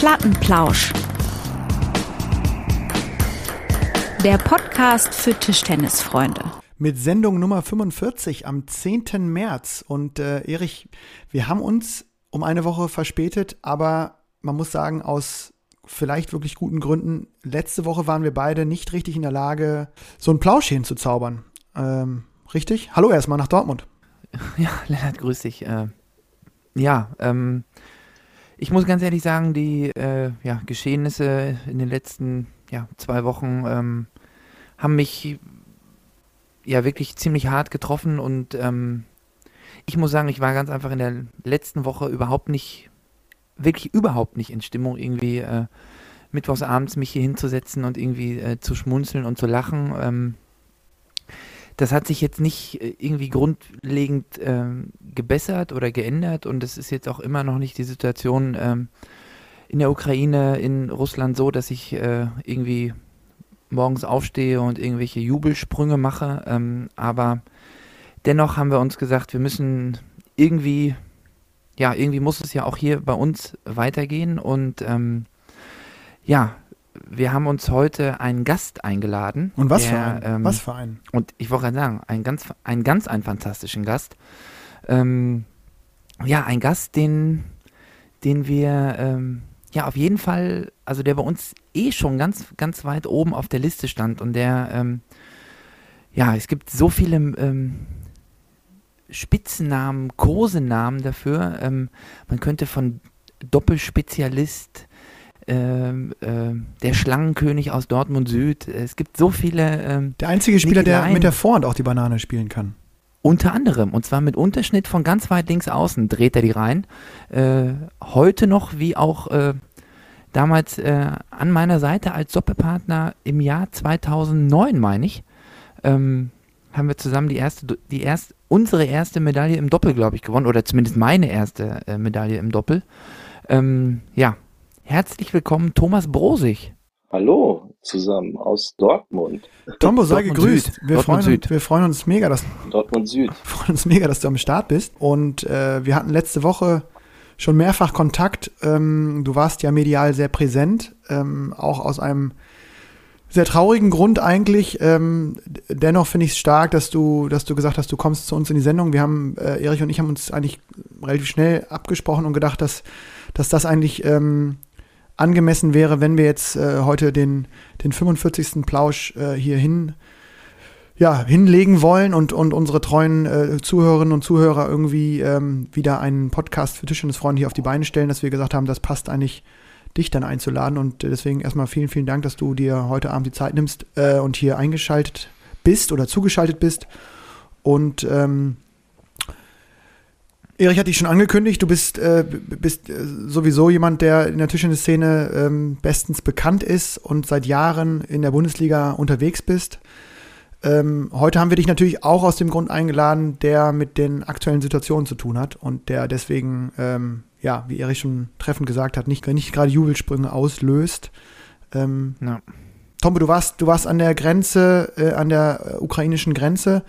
Plattenplausch. Der Podcast für Tischtennisfreunde. Mit Sendung Nummer 45 am 10. März. Und äh, Erich, wir haben uns um eine Woche verspätet, aber man muss sagen, aus vielleicht wirklich guten Gründen. Letzte Woche waren wir beide nicht richtig in der Lage, so ein Plausch hinzuzaubern. Ähm, richtig? Hallo erstmal nach Dortmund. Ja, Lennart, grüß dich. Äh, ja, ähm, ich muss ganz ehrlich sagen, die äh, ja, Geschehnisse in den letzten ja, zwei Wochen ähm, haben mich ja wirklich ziemlich hart getroffen und ähm, ich muss sagen, ich war ganz einfach in der letzten Woche überhaupt nicht, wirklich überhaupt nicht in Stimmung, irgendwie äh, mittwochs abends mich hier hinzusetzen und irgendwie äh, zu schmunzeln und zu lachen. Ähm, das hat sich jetzt nicht äh, irgendwie grundlegend ähm, gebessert oder geändert und es ist jetzt auch immer noch nicht die Situation ähm, in der Ukraine, in Russland so, dass ich äh, irgendwie morgens aufstehe und irgendwelche Jubelsprünge mache. Ähm, aber dennoch haben wir uns gesagt, wir müssen irgendwie, ja, irgendwie muss es ja auch hier bei uns weitergehen und ähm, ja, wir haben uns heute einen Gast eingeladen. Und was der, für einen? Ähm, was für einen? Und ich wollte gerade sagen, einen ganz, einen ganz einen fantastischen Gast. Ähm, ja, ein Gast, den, den wir ähm, ja auf jeden Fall, also der bei uns eh schon ganz, ganz weit oben auf der Liste stand und der, ähm, ja, es gibt so viele ähm, Spitzennamen, Kosenamen dafür. Ähm, man könnte von Doppelspezialist ähm, äh, der Schlangenkönig aus Dortmund Süd. Es gibt so viele. Ähm, der einzige Spieler, der mit der Vorhand auch die Banane spielen kann. Unter anderem, und zwar mit Unterschnitt von ganz weit links außen dreht er die rein. Äh, heute noch, wie auch äh, damals äh, an meiner Seite als Doppelpartner im Jahr 2009, meine ich, ähm, haben wir zusammen die erste, die erste, unsere erste Medaille im Doppel, glaube ich, gewonnen, oder zumindest meine erste äh, Medaille im Doppel. Ähm, ja, Herzlich willkommen, Thomas Brosig. Hallo zusammen aus Dortmund. Tombo, sei gegrüßt. Wir freuen, uns, wir freuen uns mega, dass Dortmund Süd. freuen uns mega, dass du am Start bist. Und äh, wir hatten letzte Woche schon mehrfach Kontakt. Ähm, du warst ja medial sehr präsent, ähm, auch aus einem sehr traurigen Grund eigentlich. Ähm, dennoch finde ich es stark, dass du, dass du gesagt hast, du kommst zu uns in die Sendung. Wir haben, äh, Erich und ich haben uns eigentlich relativ schnell abgesprochen und gedacht, dass, dass das eigentlich ähm, angemessen wäre, wenn wir jetzt äh, heute den, den 45. Plausch äh, hier hin, ja, hinlegen wollen und, und unsere treuen äh, Zuhörerinnen und Zuhörer irgendwie ähm, wieder einen Podcast für Tischtennisfreunde hier auf die Beine stellen, dass wir gesagt haben, das passt eigentlich, dich dann einzuladen. Und deswegen erstmal vielen, vielen Dank, dass du dir heute Abend die Zeit nimmst äh, und hier eingeschaltet bist oder zugeschaltet bist. Und ähm, Erich hat dich schon angekündigt, du bist, äh, bist äh, sowieso jemand, der in der Tischtennisszene ähm, bestens bekannt ist und seit Jahren in der Bundesliga unterwegs bist. Ähm, heute haben wir dich natürlich auch aus dem Grund eingeladen, der mit den aktuellen Situationen zu tun hat und der deswegen, ähm, ja, wie Erich schon treffend gesagt hat, nicht, nicht gerade Jubelsprünge auslöst. Ähm, ja. Tombe, du warst, du warst an der Grenze, äh, an der ukrainischen Grenze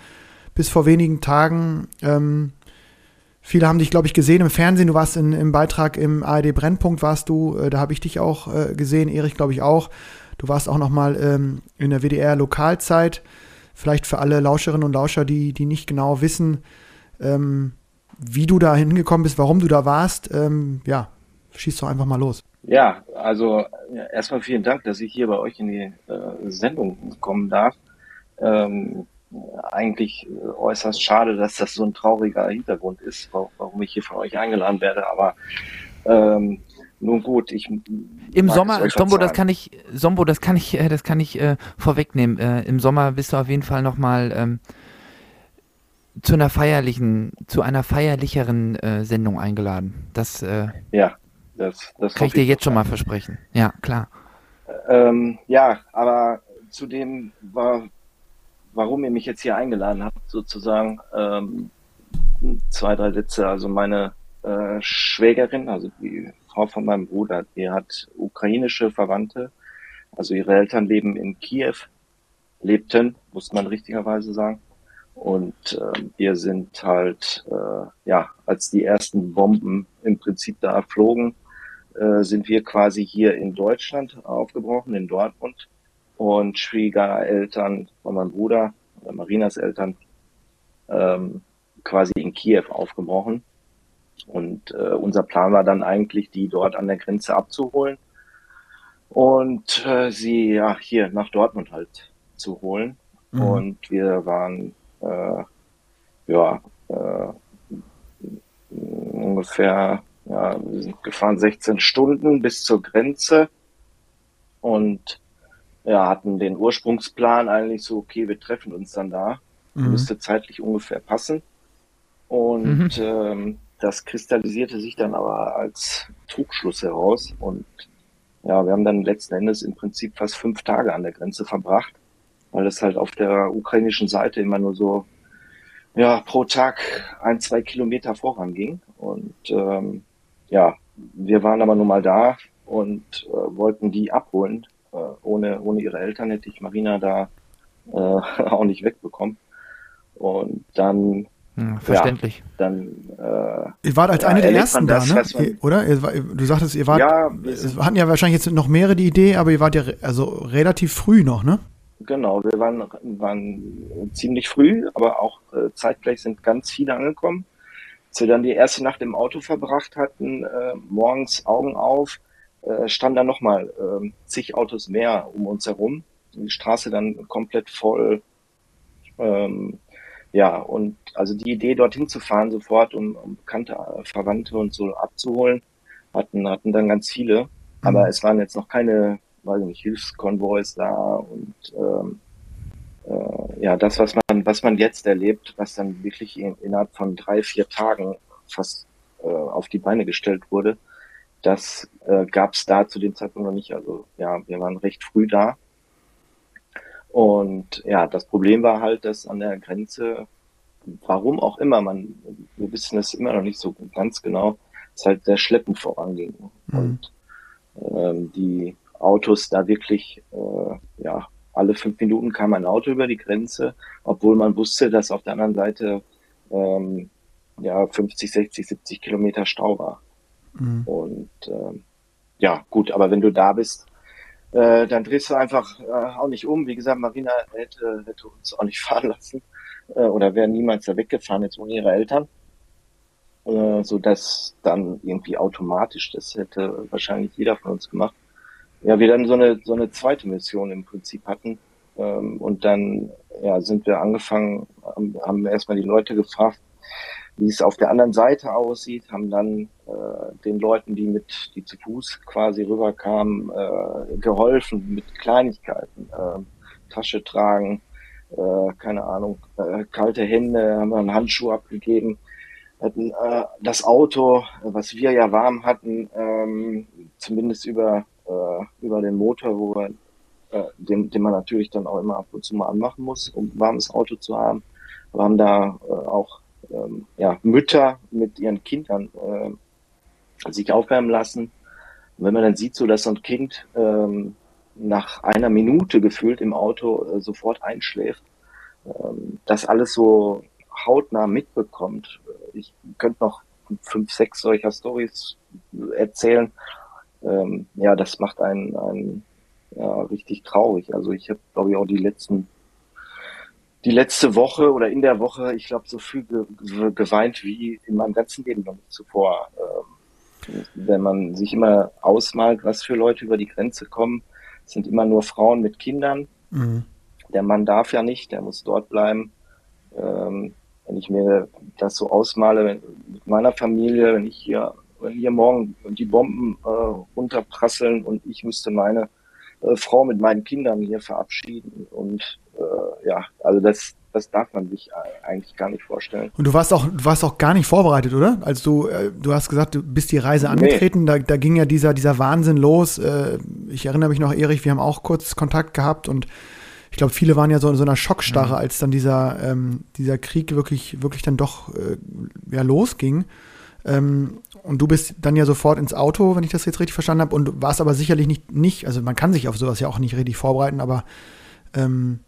bis vor wenigen Tagen. Ähm, Viele haben dich, glaube ich, gesehen im Fernsehen. Du warst in, im Beitrag im ARD Brennpunkt, warst du. Äh, da habe ich dich auch äh, gesehen, Erich, glaube ich, auch. Du warst auch noch mal ähm, in der WDR Lokalzeit. Vielleicht für alle Lauscherinnen und Lauscher, die, die nicht genau wissen, ähm, wie du da hingekommen bist, warum du da warst. Ähm, ja, schieß doch einfach mal los. Ja, also ja, erstmal vielen Dank, dass ich hier bei euch in die äh, Sendung kommen darf. Ähm, eigentlich äh, äußerst schade, dass das so ein trauriger Hintergrund ist, warum ich hier von euch eingeladen werde. Aber ähm, nun gut, ich im Sommer, Sombo, das kann ich, Sombo, das kann ich, äh, das kann ich äh, vorwegnehmen. Äh, Im Sommer bist du auf jeden Fall nochmal ähm, zu einer feierlichen, zu einer feierlicheren äh, Sendung eingeladen. Das, äh, ja, das, das kann ich dir jetzt schon mal versprechen. Ja, klar. Ähm, ja, aber zudem war warum ihr mich jetzt hier eingeladen habt, sozusagen. Ähm, zwei, drei Sätze. Also meine äh, Schwägerin, also die Frau von meinem Bruder, die hat ukrainische Verwandte. Also ihre Eltern leben in Kiew, lebten, muss man richtigerweise sagen. Und äh, wir sind halt, äh, ja, als die ersten Bomben im Prinzip da flogen, äh, sind wir quasi hier in Deutschland aufgebrochen, in Dortmund. Und Schwiegereltern von meinem Bruder, oder Marinas Eltern, ähm, quasi in Kiew aufgebrochen. Und äh, unser Plan war dann eigentlich, die dort an der Grenze abzuholen und äh, sie ja hier nach Dortmund halt zu holen. Mhm. Und wir waren äh, ja äh, ungefähr ja, wir sind gefahren 16 Stunden bis zur Grenze und ja, hatten den Ursprungsplan eigentlich so, okay, wir treffen uns dann da. Mhm. Müsste zeitlich ungefähr passen. Und mhm. ähm, das kristallisierte sich dann aber als Trugschluss heraus. Und ja, wir haben dann letzten Endes im Prinzip fast fünf Tage an der Grenze verbracht, weil es halt auf der ukrainischen Seite immer nur so ja, pro Tag ein, zwei Kilometer voranging. Und ähm, ja, wir waren aber nun mal da und äh, wollten die abholen. Äh, ohne, ohne ihre Eltern hätte ich Marina da äh, auch nicht wegbekommen. Und dann hm, verständlich. Ja, dann, äh, ihr wart als ja, eine der ersten das, da, ne? Oder? Du sagtest, ihr wart, ja, es hatten ja wahrscheinlich jetzt noch mehrere die Idee, aber ihr wart ja also relativ früh noch, ne? Genau, wir waren, waren ziemlich früh, aber auch äh, zeitgleich sind ganz viele angekommen. Als wir dann die erste Nacht im Auto verbracht hatten, äh, morgens Augen auf, äh, standen da nochmal äh, zig Autos mehr um uns herum. Die Straße dann komplett voll. Ähm, ja, und also die Idee, dorthin zu fahren sofort, um, um bekannte äh, Verwandte und so abzuholen, hatten, hatten dann ganz viele. Aber mhm. es waren jetzt noch keine, weiß ich nicht, Hilfskonvois da und ähm, äh, ja, das, was man, was man jetzt erlebt, was dann wirklich in, innerhalb von drei, vier Tagen fast äh, auf die Beine gestellt wurde, das äh, gab es da zu dem Zeitpunkt noch nicht. Also ja, wir waren recht früh da und ja, das Problem war halt, dass an der Grenze, warum auch immer, man, wir wissen es immer noch nicht so ganz genau, es halt sehr schleppend voranging. Mhm. Und ähm, die Autos da wirklich, äh, ja, alle fünf Minuten kam ein Auto über die Grenze, obwohl man wusste, dass auf der anderen Seite ähm, ja 50, 60, 70 Kilometer Stau war. Mhm. Und ähm, ja, gut, aber wenn du da bist, äh, dann drehst du einfach äh, auch nicht um. Wie gesagt, Marina hätte, hätte uns auch nicht fahren lassen äh, oder wäre niemals da weggefahren jetzt ohne ihre Eltern. Äh, so dass dann irgendwie automatisch, das hätte wahrscheinlich jeder von uns gemacht. Ja, wir dann so eine, so eine zweite Mission im Prinzip hatten. Ähm, und dann ja, sind wir angefangen, haben, haben erstmal die Leute gefragt, wie es auf der anderen Seite aussieht, haben dann äh, den Leuten, die mit, die zu Fuß quasi rüberkamen, äh, geholfen mit Kleinigkeiten, äh, Tasche tragen, äh, keine Ahnung, äh, kalte Hände, haben einen Handschuh abgegeben, hatten äh, das Auto, was wir ja warm hatten, ähm, zumindest über äh, über den Motor, wo wir, äh, den, den man natürlich dann auch immer ab und zu mal anmachen muss, um warmes Auto zu haben. Wir haben da äh, auch ähm, ja, Mütter mit ihren Kindern äh, sich aufwärmen lassen. Und wenn man dann sieht, so dass so ein Kind ähm, nach einer Minute gefühlt im Auto äh, sofort einschläft, ähm, das alles so hautnah mitbekommt. Ich könnte noch fünf, sechs solcher Stories erzählen. Ähm, ja, das macht einen, einen ja, richtig traurig. Also ich habe, glaube ich, auch die letzten die letzte Woche oder in der Woche, ich glaube, so viel ge geweint wie in meinem ganzen Leben noch nicht zuvor. Ähm, wenn man sich immer ausmalt, was für Leute über die Grenze kommen, sind immer nur Frauen mit Kindern. Mhm. Der Mann darf ja nicht, der muss dort bleiben. Ähm, wenn ich mir das so ausmale wenn, mit meiner Familie, wenn ich hier, wenn hier morgen die Bomben äh, runterprasseln und ich müsste meine äh, Frau mit meinen Kindern hier verabschieden und äh, ja, also das, das darf man sich eigentlich gar nicht vorstellen. Und du warst auch, du warst auch gar nicht vorbereitet, oder? Als du, äh, du hast gesagt, du bist die Reise angetreten, nee. da, da ging ja dieser, dieser Wahnsinn los. Äh, ich erinnere mich noch, Erich, wir haben auch kurz Kontakt gehabt und ich glaube, viele waren ja so in so einer Schockstarre, mhm. als dann dieser, ähm, dieser Krieg wirklich, wirklich dann doch äh, ja, losging. Ähm, und du bist dann ja sofort ins Auto, wenn ich das jetzt richtig verstanden habe, und warst aber sicherlich nicht, nicht, also man kann sich auf sowas ja auch nicht richtig vorbereiten, aber ähm,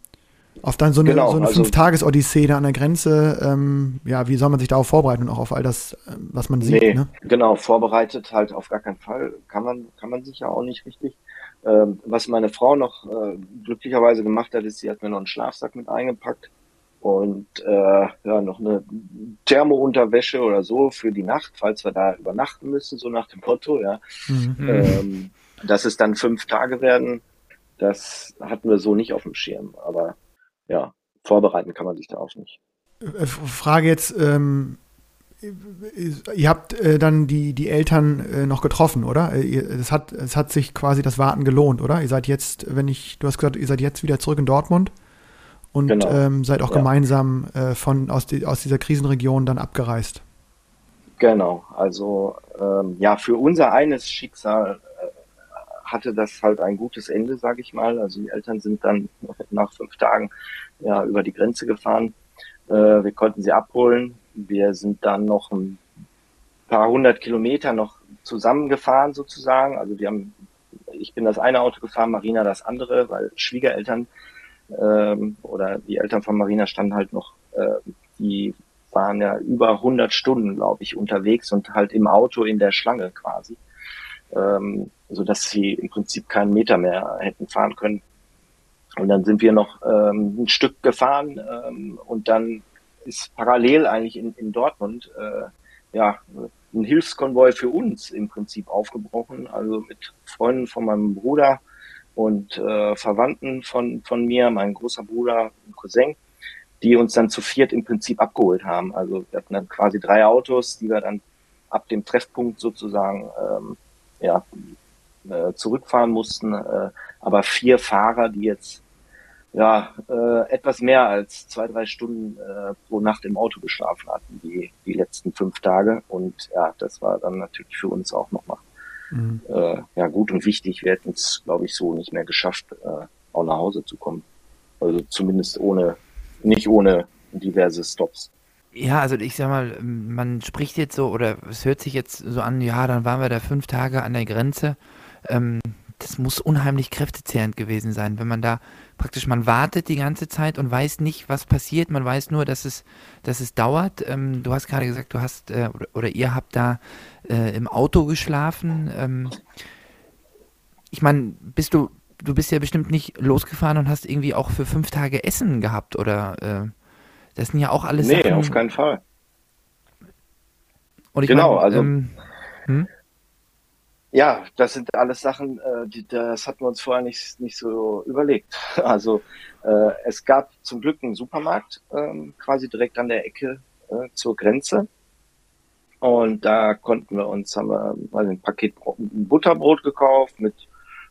Auf dann so eine, Genau, so eine also- Fünf-Tages-Odyssee da an der Grenze, ähm, ja, wie soll man sich darauf vorbereiten und auch auf all das, äh, was man sieht, Nee, ne? genau, vorbereitet halt auf gar keinen Fall. Kann man, kann man sich ja auch nicht richtig. Ähm, was meine Frau noch äh, glücklicherweise gemacht hat, ist, sie hat mir noch einen Schlafsack mit eingepackt und äh, ja, noch eine Thermounterwäsche oder so für die Nacht, falls wir da übernachten müssen, so nach dem Motto, ja. Mhm. Mhm. Ähm, dass es dann fünf Tage werden, das hatten wir so nicht auf dem Schirm. Aber ja, vorbereiten kann man sich da auch nicht. Äh, Frage jetzt, ähm, ihr habt äh, dann die, die Eltern äh, noch getroffen, oder? Äh, Es hat, es hat sich quasi das Warten gelohnt, oder? Ihr seid jetzt, wenn ich, du hast gesagt, ihr seid jetzt wieder zurück in Dortmund und Genau. ähm, seid auch Ja. gemeinsam äh, von, aus, die, aus dieser Krisenregion dann abgereist. Genau, also ähm, ja, für unser eines Schicksal hatte das halt ein gutes Ende, sage ich mal. Also die Eltern sind dann nach fünf Tagen ja über die Grenze gefahren. Äh, wir konnten sie abholen. Wir sind dann noch ein paar hundert Kilometer noch zusammengefahren sozusagen. Also wir haben, ich bin das eine Auto gefahren, Marina das andere, weil Schwiegereltern ähm, oder die Eltern von Marina standen halt noch, äh, die waren ja über 100 Stunden, glaube ich, unterwegs und halt im Auto in der Schlange quasi, ähm, so dass sie im Prinzip keinen Meter mehr hätten fahren können. Und dann sind wir noch ähm, ein Stück gefahren ähm, und dann ist parallel eigentlich in, in Dortmund äh, ja ein Hilfskonvoi für uns im Prinzip aufgebrochen, also mit Freunden von meinem Bruder und äh, Verwandten von von mir, mein großer Bruder und Cousin, die uns dann zu viert im Prinzip abgeholt haben. Also wir hatten dann quasi drei Autos, die wir dann ab dem Treffpunkt sozusagen ähm, ja, äh, zurückfahren mussten, äh, aber vier Fahrer, die jetzt ja äh, etwas mehr als zwei, drei Stunden äh, pro Nacht im Auto geschlafen hatten, die, die letzten fünf Tage. Und ja, das war dann natürlich für uns auch nochmal Mhm. äh, ja, gut und wichtig. Wir hätten es, glaube ich, so nicht mehr geschafft, äh, auch nach Hause zu kommen. Also zumindest ohne, nicht ohne diverse Stops. Ja, also ich sag mal, man spricht jetzt so, oder es hört sich jetzt so an, ja, dann waren wir da fünf Tage an der Grenze. Ähm, das muss unheimlich kräftezehrend gewesen sein, wenn man da praktisch, man wartet die ganze Zeit und weiß nicht, was passiert. Man weiß nur, dass es, dass es dauert. Ähm, du hast gerade gesagt, du hast, äh, oder, oder ihr habt da äh, im Auto geschlafen. Ähm, ich meine, bist du, du bist ja bestimmt nicht losgefahren und hast irgendwie auch für fünf Tage Essen gehabt, oder? Äh, das sind ja auch alles nee, Sachen. auf keinen Fall. Und ich Genau, mein, also- ähm, hm? Ja, das sind alles Sachen, äh, die, das hatten wir uns vorher nicht, nicht so überlegt. Also äh, es gab zum Glück einen Supermarkt ähm, quasi direkt an der Ecke äh, zur Grenze. Und da konnten wir uns, haben wir mal ein Paket ein Butterbrot gekauft mit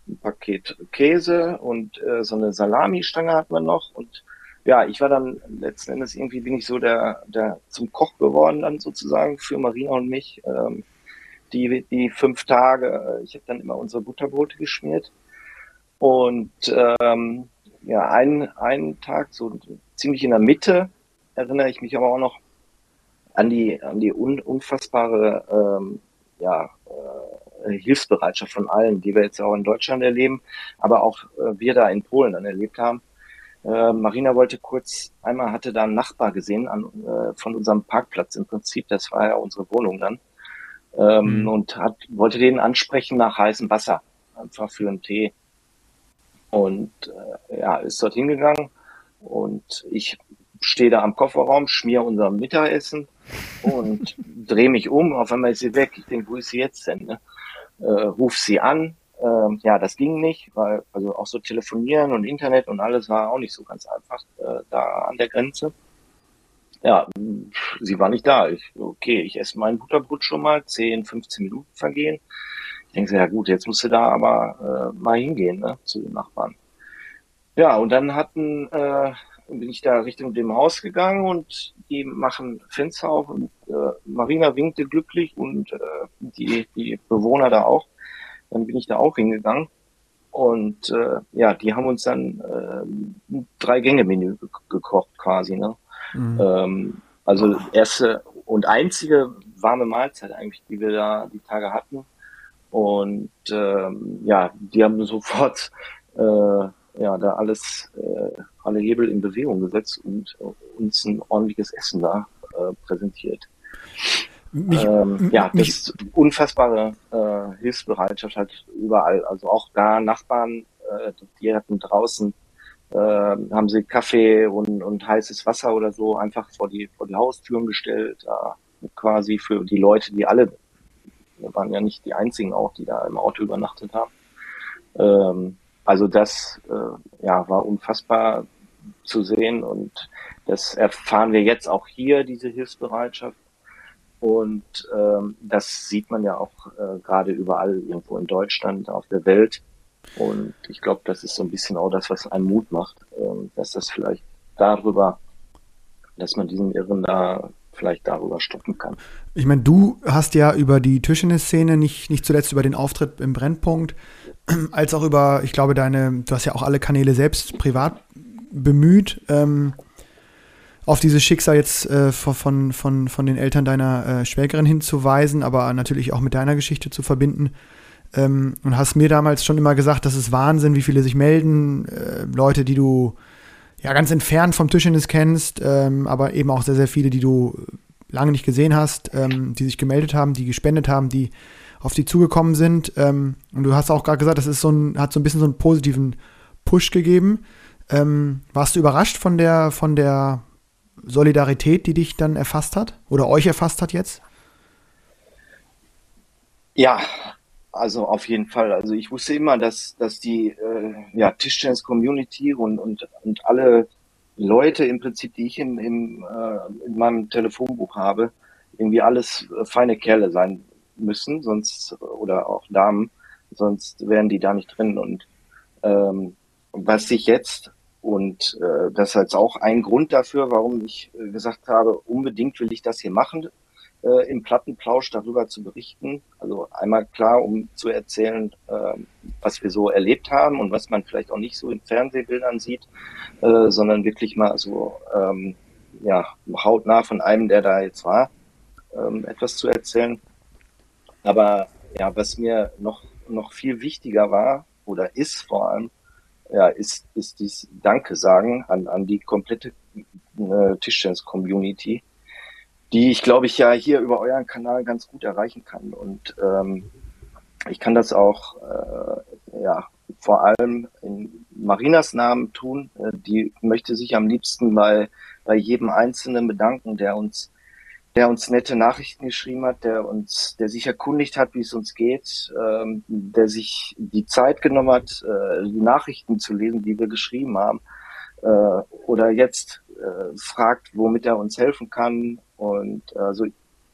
ein Paket Käse und äh, so eine Salamistange hatten wir noch. Und ja, ich war dann letzten Endes irgendwie bin ich so der, der zum Koch geworden dann sozusagen für Marina und mich. Ähm, die, die fünf Tage. Ich habe dann immer unsere Butterbrote geschmiert. Und ähm, ja, einen, einen Tag, so ziemlich in der Mitte, erinnere ich mich aber auch noch an die, an die un, unfassbare ähm, ja, äh, Hilfsbereitschaft von allen, die wir jetzt auch in Deutschland erleben, aber auch äh, wir da in Polen dann erlebt haben. Äh, Marina wollte kurz, einmal hatte da einen Nachbar gesehen an, äh, von unserem Parkplatz im Prinzip, das war ja unsere Wohnung dann ähm, Mhm. und hat, wollte den ansprechen nach heißem Wasser, einfach für einen Tee. Und äh, ja, ist dort hingegangen und ich stehe da am Kofferraum, schmier unser Mittagessen und drehe mich um. Auf einmal ist sie weg. Ich denke, wo ist sie jetzt denn? Ne? Äh, ruf sie an. Ähm, ja, das ging nicht, weil also auch so telefonieren und Internet und alles war auch nicht so ganz einfach äh, da an der Grenze. Ja, sie war nicht da. Ich, okay, ich esse mein Butterbrot schon mal, 10, 15 Minuten vergehen. Ich denke, ja gut, jetzt musst du da aber äh, mal hingehen, ne, zu den Nachbarn. Ja, und dann hatten, äh, bin ich da Richtung dem Haus gegangen und die machen Fenster auf und äh, Marina winkte glücklich und äh, die, die Bewohner da auch. Dann bin ich da auch hingegangen und äh, ja, die haben uns dann äh, ein Drei-Gänge-Menü ge gekocht quasi, ne. Mhm. Ähm, also erste und einzige warme Mahlzeit eigentlich, die wir da die Tage hatten. Und ähm, ja, die haben sofort äh, ja da alles äh, alle Hebel in Bewegung gesetzt und uns ein ordentliches Essen da äh, präsentiert. Mich, ähm, ja, das ist unfassbare äh, Hilfsbereitschaft halt überall. Also auch da Nachbarn, äh, die hatten draußen, äh, haben sie Kaffee und, und heißes Wasser oder so einfach vor die, vor die Haustüren gestellt, äh, quasi für die Leute, die alle, wir waren ja nicht die einzigen auch, die da im Auto übernachtet haben. Ähm, also das äh, ja, war unfassbar zu sehen und das erfahren wir jetzt auch hier, diese Hilfsbereitschaft. Und ähm, das sieht man ja auch äh, gerade überall irgendwo in Deutschland, auf der Welt. Und ich glaube, das ist so ein bisschen auch das, was einen Mut macht, ähm, dass das vielleicht darüber, dass man diesen Irren da vielleicht darüber stoppen kann. Ich meine, du hast ja über die Tischtennis-Szene, nicht, nicht zuletzt über den Auftritt im Brennpunkt, als auch über, ich glaube, deine, du hast ja auch alle Kanäle selbst privat bemüht, ähm, auf dieses Schicksal jetzt äh, von, von, von den Eltern deiner äh, Schwägerin hinzuweisen, aber natürlich auch mit deiner Geschichte zu verbinden. Ähm, und hast mir damals schon immer gesagt, das ist Wahnsinn, wie viele sich melden, äh, Leute, die du ja ganz entfernt vom Tischtennis kennst, ähm, aber eben auch sehr, sehr viele, die du lange nicht gesehen hast, ähm, die sich gemeldet haben, die gespendet haben, die auf die zugekommen sind. Ähm, und du hast auch gerade gesagt, das ist so ein, hat so ein bisschen so einen positiven Push gegeben. Ähm, warst du überrascht von der, von der Solidarität, die dich dann erfasst hat oder euch erfasst hat jetzt? Ja, also auf jeden Fall. Also ich wusste immer, dass, dass die äh, ja, Tischtennis-Community und, und, und alle Leute im Prinzip, die ich im, im, äh, in meinem Telefonbuch habe, irgendwie alles feine Kerle sein müssen, sonst oder auch Damen, sonst wären die da nicht drin. Und ähm, was sich jetzt und äh, das ist jetzt auch ein Grund dafür, warum ich äh, gesagt habe, unbedingt will ich das hier machen, äh, im Plattenplausch darüber zu berichten. Also einmal klar, um zu erzählen, äh, was wir so erlebt haben und was man vielleicht auch nicht so in Fernsehbildern sieht, äh, sondern wirklich mal so ähm, ja, hautnah von einem, der da jetzt war, ähm, etwas zu erzählen. Aber ja, was mir noch, noch viel wichtiger war oder ist vor allem, ja, ist, ist dies Danke sagen an, an die komplette äh, Tischtennis-Community, die ich glaube ich ja hier über euren Kanal ganz gut erreichen kann. Und ähm, ich kann das auch äh, ja vor allem in Marinas Namen tun. Äh, die möchte sich am liebsten bei, bei jedem Einzelnen bedanken, der uns der uns nette Nachrichten geschrieben hat, der uns, der sich erkundigt hat, wie es uns geht, ähm, der sich die Zeit genommen hat, äh, die Nachrichten zu lesen, die wir geschrieben haben, äh, oder jetzt äh, fragt, womit er uns helfen kann. Und also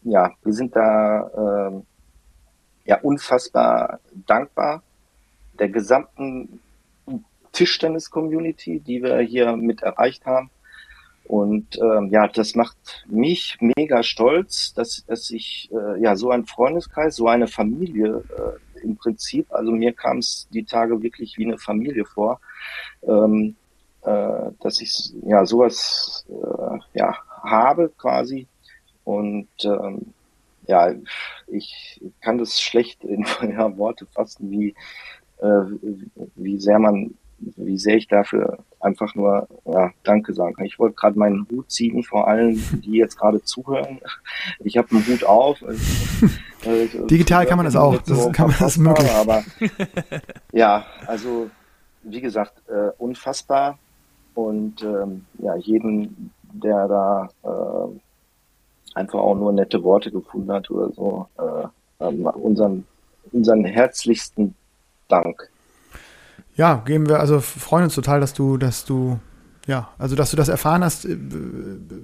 ja, wir sind da äh, ja unfassbar dankbar der gesamten Tischtennis-Community, die wir hier mit erreicht haben und ähm, ja, das macht mich mega stolz, dass, dass ich äh, ja so ein Freundeskreis, so eine Familie äh, im Prinzip, also mir kam es die Tage wirklich wie eine Familie vor, ähm, äh, dass ich ja sowas äh, ja habe quasi. Und ähm, ja, ich kann das schlecht in ja, Worte fassen, wie äh, wie sehr man wie sehr ich dafür einfach nur ja, Danke sagen kann. Ich wollte gerade meinen Hut ziehen vor allen, die jetzt gerade zuhören. Ich habe einen Hut auf. Äh, Digital kann man das auch. Das kann man das möglich. Aber ja, also wie gesagt, äh, unfassbar. Und ähm, ja, jeden, der da äh, einfach auch nur nette Worte gefunden hat oder so, äh, ähm, unseren, unseren herzlichsten Dank ja, geben wir, also freuen uns total, dass du, dass du, ja, also dass du das erfahren hast, äh,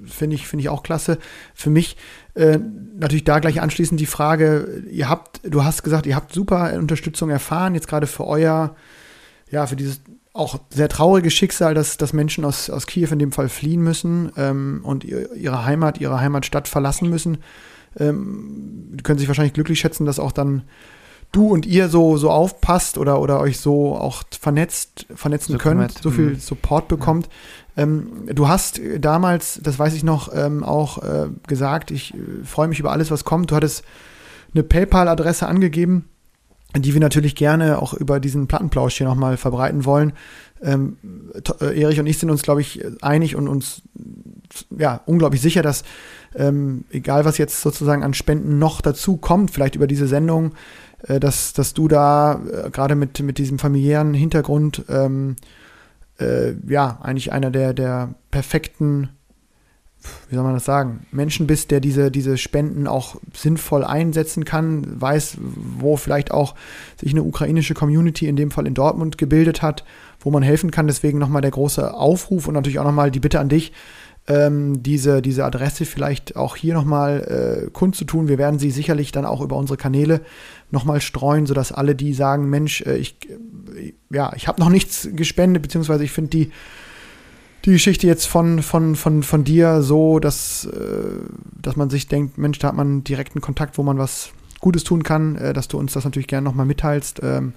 finde ich, finde ich auch klasse. Für mich äh, natürlich da gleich anschließend die Frage, ihr habt, du hast gesagt, ihr habt super Unterstützung erfahren, jetzt gerade für euer, ja, für dieses auch sehr traurige Schicksal, dass, dass Menschen aus, aus Kiew in dem Fall fliehen müssen ähm, und ihre Heimat, ihre Heimatstadt verlassen müssen. Ähm, können sich wahrscheinlich glücklich schätzen, dass auch dann du und ihr so, so aufpasst oder, oder euch so auch vernetzt, vernetzen so könnt, so viel mhm. Support bekommt. Ja. Ähm, du hast damals, das weiß ich noch, ähm, auch äh, gesagt, ich äh, freue mich über alles, was kommt. Du hattest eine PayPal-Adresse angegeben. die wir natürlich gerne auch über diesen Plattenplausch hier nochmal verbreiten wollen. Ähm, äh, Erich und ich sind uns, glaube ich, einig und uns ja unglaublich sicher, dass ähm, egal was jetzt sozusagen an Spenden noch dazu kommt, vielleicht über diese Sendung, dass, dass du da äh, gerade mit, mit diesem familiären Hintergrund ähm, äh, ja eigentlich einer der, der perfekten wie soll man das sagen, Menschen bist, der diese, diese Spenden auch sinnvoll einsetzen kann, weiß, wo vielleicht auch sich eine ukrainische Community, in dem Fall in Dortmund, gebildet hat, wo man helfen kann. Deswegen nochmal der große Aufruf und natürlich auch nochmal die Bitte an dich, ähm, diese, diese Adresse vielleicht auch hier nochmal äh, kundzutun. Wir werden sie sicherlich dann auch über unsere Kanäle nochmal streuen, sodass alle, die sagen, Mensch, äh, ich, äh, ja, ich habe noch nichts gespendet, beziehungsweise ich finde die die Geschichte jetzt von, von, von, von dir so, dass, äh, dass man sich denkt, Mensch, da hat man direkten Kontakt, wo man was Gutes tun kann, äh, dass du uns das natürlich gerne nochmal mitteilst. Ähm,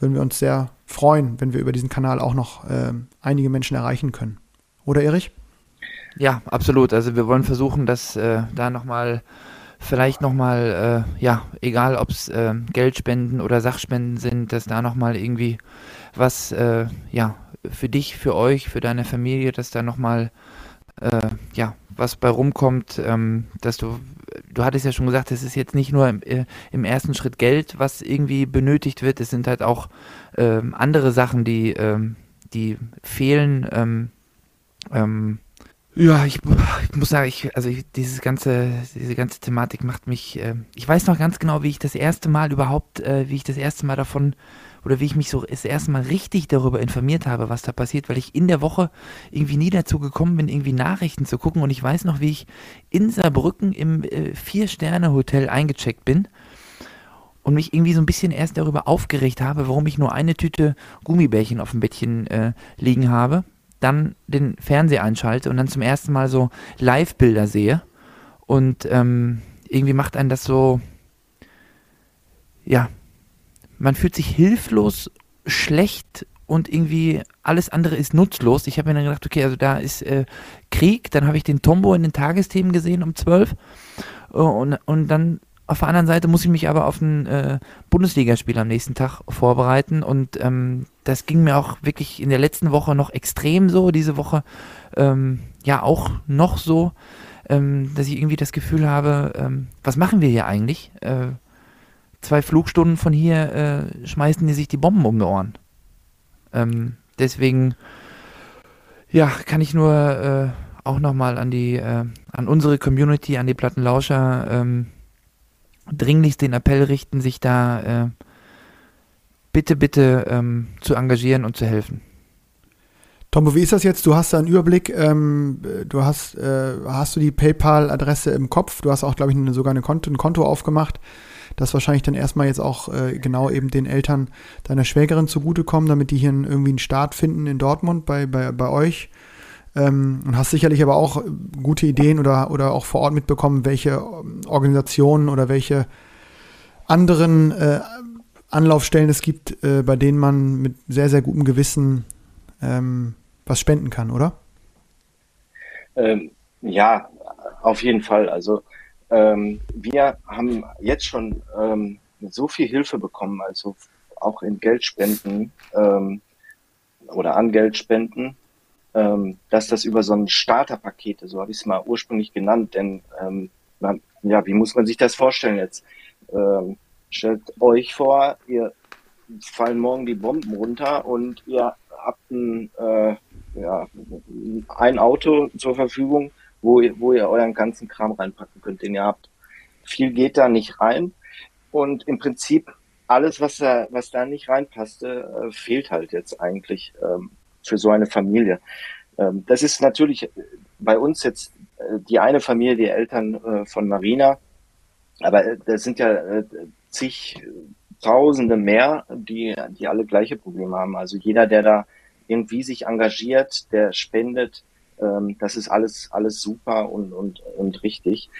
würden wir uns sehr freuen, wenn wir über diesen Kanal auch noch äh, einige Menschen erreichen können. Oder Erich? Ja, absolut. Also wir wollen versuchen, dass äh, da nochmal vielleicht nochmal, äh, ja, egal ob es äh, Geldspenden oder Sachspenden sind, dass da nochmal irgendwie was, äh, ja, für dich, für euch, für deine Familie, dass da nochmal, äh, ja, was bei rumkommt, ähm, dass du, du hattest ja schon gesagt, es ist jetzt nicht nur im, äh, im, ersten Schritt Geld, was irgendwie benötigt wird, es sind halt auch äh, andere Sachen, die, ähm, die fehlen. Ähm, ähm, ja, ich, ich, muss sagen, ich, also ich, dieses ganze, diese ganze Thematik macht mich, äh, ich weiß noch ganz genau, wie ich das erste Mal überhaupt, äh, wie ich das erste Mal davon oder wie ich mich so das erste Mal richtig darüber informiert habe, was da passiert, weil ich in der Woche irgendwie nie dazu gekommen bin, irgendwie Nachrichten zu gucken. Und ich weiß noch, wie ich in Saarbrücken im äh, Vier-Sterne-Hotel eingecheckt bin und mich irgendwie so ein bisschen erst darüber aufgeregt habe, warum ich nur eine Tüte Gummibärchen auf dem Bettchen äh, liegen habe, dann den Fernseher einschalte und dann zum ersten Mal so Live-Bilder sehe. Und ähm, irgendwie macht einen das so, ja, man fühlt sich hilflos, schlecht und irgendwie alles andere ist nutzlos. Ich habe mir dann gedacht, okay, also da ist äh, Krieg, dann habe ich den Tombo in den Tagesthemen gesehen um 12 uh, und, und dann auf der anderen Seite muss ich mich aber auf ein äh, Bundesligaspiel am nächsten Tag vorbereiten und ähm, das ging mir auch wirklich in der letzten Woche noch extrem so, diese Woche ähm, ja auch noch so, ähm, dass ich irgendwie das Gefühl habe, ähm, was machen wir hier eigentlich? Äh, zwei Flugstunden von hier äh, schmeißen die sich die Bomben um die Ohren. Ähm, deswegen, ja, kann ich nur äh, auch nochmal an die, äh, an unsere Community, an die Plattenlauscher ähm, dringlichst den Appell richten, sich da äh, bitte, bitte ähm, zu engagieren und zu helfen. Tombo, wie ist das jetzt? Du hast da einen Überblick. Ähm, du hast, äh, hast du die PayPal-Adresse im Kopf? Du hast auch, glaube ich, eine, sogar eine Konto, ein Konto aufgemacht das wahrscheinlich dann erstmal jetzt auch äh, genau eben den Eltern deiner Schwägerin zugutekommen, damit die hier irgendwie einen Start finden in Dortmund bei, bei, bei euch. Ähm, und hast sicherlich aber auch gute Ideen oder, oder auch vor Ort mitbekommen, welche ähm, Organisationen oder welche anderen äh, Anlaufstellen es gibt, äh, bei denen man mit sehr, sehr gutem Gewissen ähm, was spenden kann, oder? Ähm, ja, auf jeden Fall. Also ähm, wir haben jetzt schon ähm, so viel Hilfe bekommen, also auch in Geldspenden ähm, oder an Geldspenden, ähm, dass das über so ein Starterpaket, so habe ich es mal ursprünglich genannt, denn ähm, man, ja, wie muss man sich das vorstellen jetzt? Ähm, stellt euch vor, ihr fallen morgen die Bomben runter und ihr habt ein, äh, ja, ein Auto zur Verfügung, wo ihr, wo ihr euren ganzen Kram reinpacken könnt, den ihr habt. Viel geht da nicht rein. Und im Prinzip alles, was da, was da nicht reinpasste, äh, fehlt halt jetzt eigentlich ähm, für so eine Familie. Ähm, das ist natürlich bei uns jetzt äh, die eine Familie, die Eltern äh, von Marina. Aber äh, das sind ja äh, zig Tausende mehr, die, die alle gleiche Probleme haben. Also jeder, der da irgendwie sich engagiert, der spendet, ähm, das ist alles, alles super und, und, und richtig.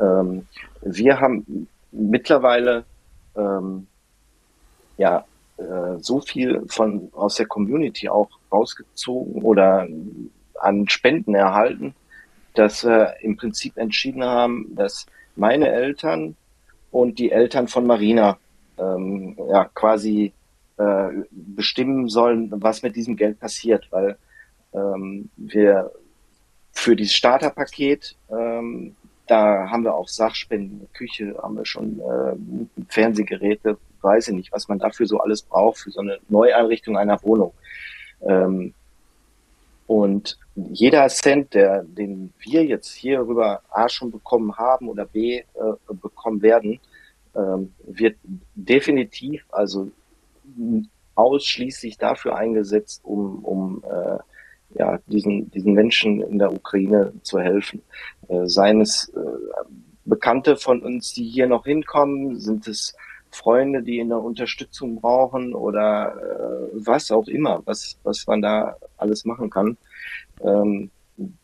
Ähm, wir haben mittlerweile ähm, ja äh, so viel von aus der Community auch rausgezogen oder an Spenden erhalten, dass wir im Prinzip entschieden haben, dass meine Eltern und die Eltern von Marina ähm, ja, quasi äh, bestimmen sollen, was mit diesem Geld passiert, weil ähm, wir für dieses Starterpaket, ähm, da haben wir auch Sachspenden, Küche haben wir schon, äh, Fernsehgeräte, weiß ich nicht, was man dafür so alles braucht, für so eine Neueinrichtung einer Wohnung. Ähm, und jeder Cent, der, den wir jetzt hierüber A schon bekommen haben oder B äh, bekommen werden, ähm, wird definitiv also ausschließlich dafür eingesetzt, um, um äh, ja, diesen, diesen Menschen in der Ukraine zu helfen. Äh, seien es äh, Bekannte von uns, die hier noch hinkommen, sind es Freunde, die in der Unterstützung brauchen oder äh, was auch immer, was, was man da alles machen kann. Ähm,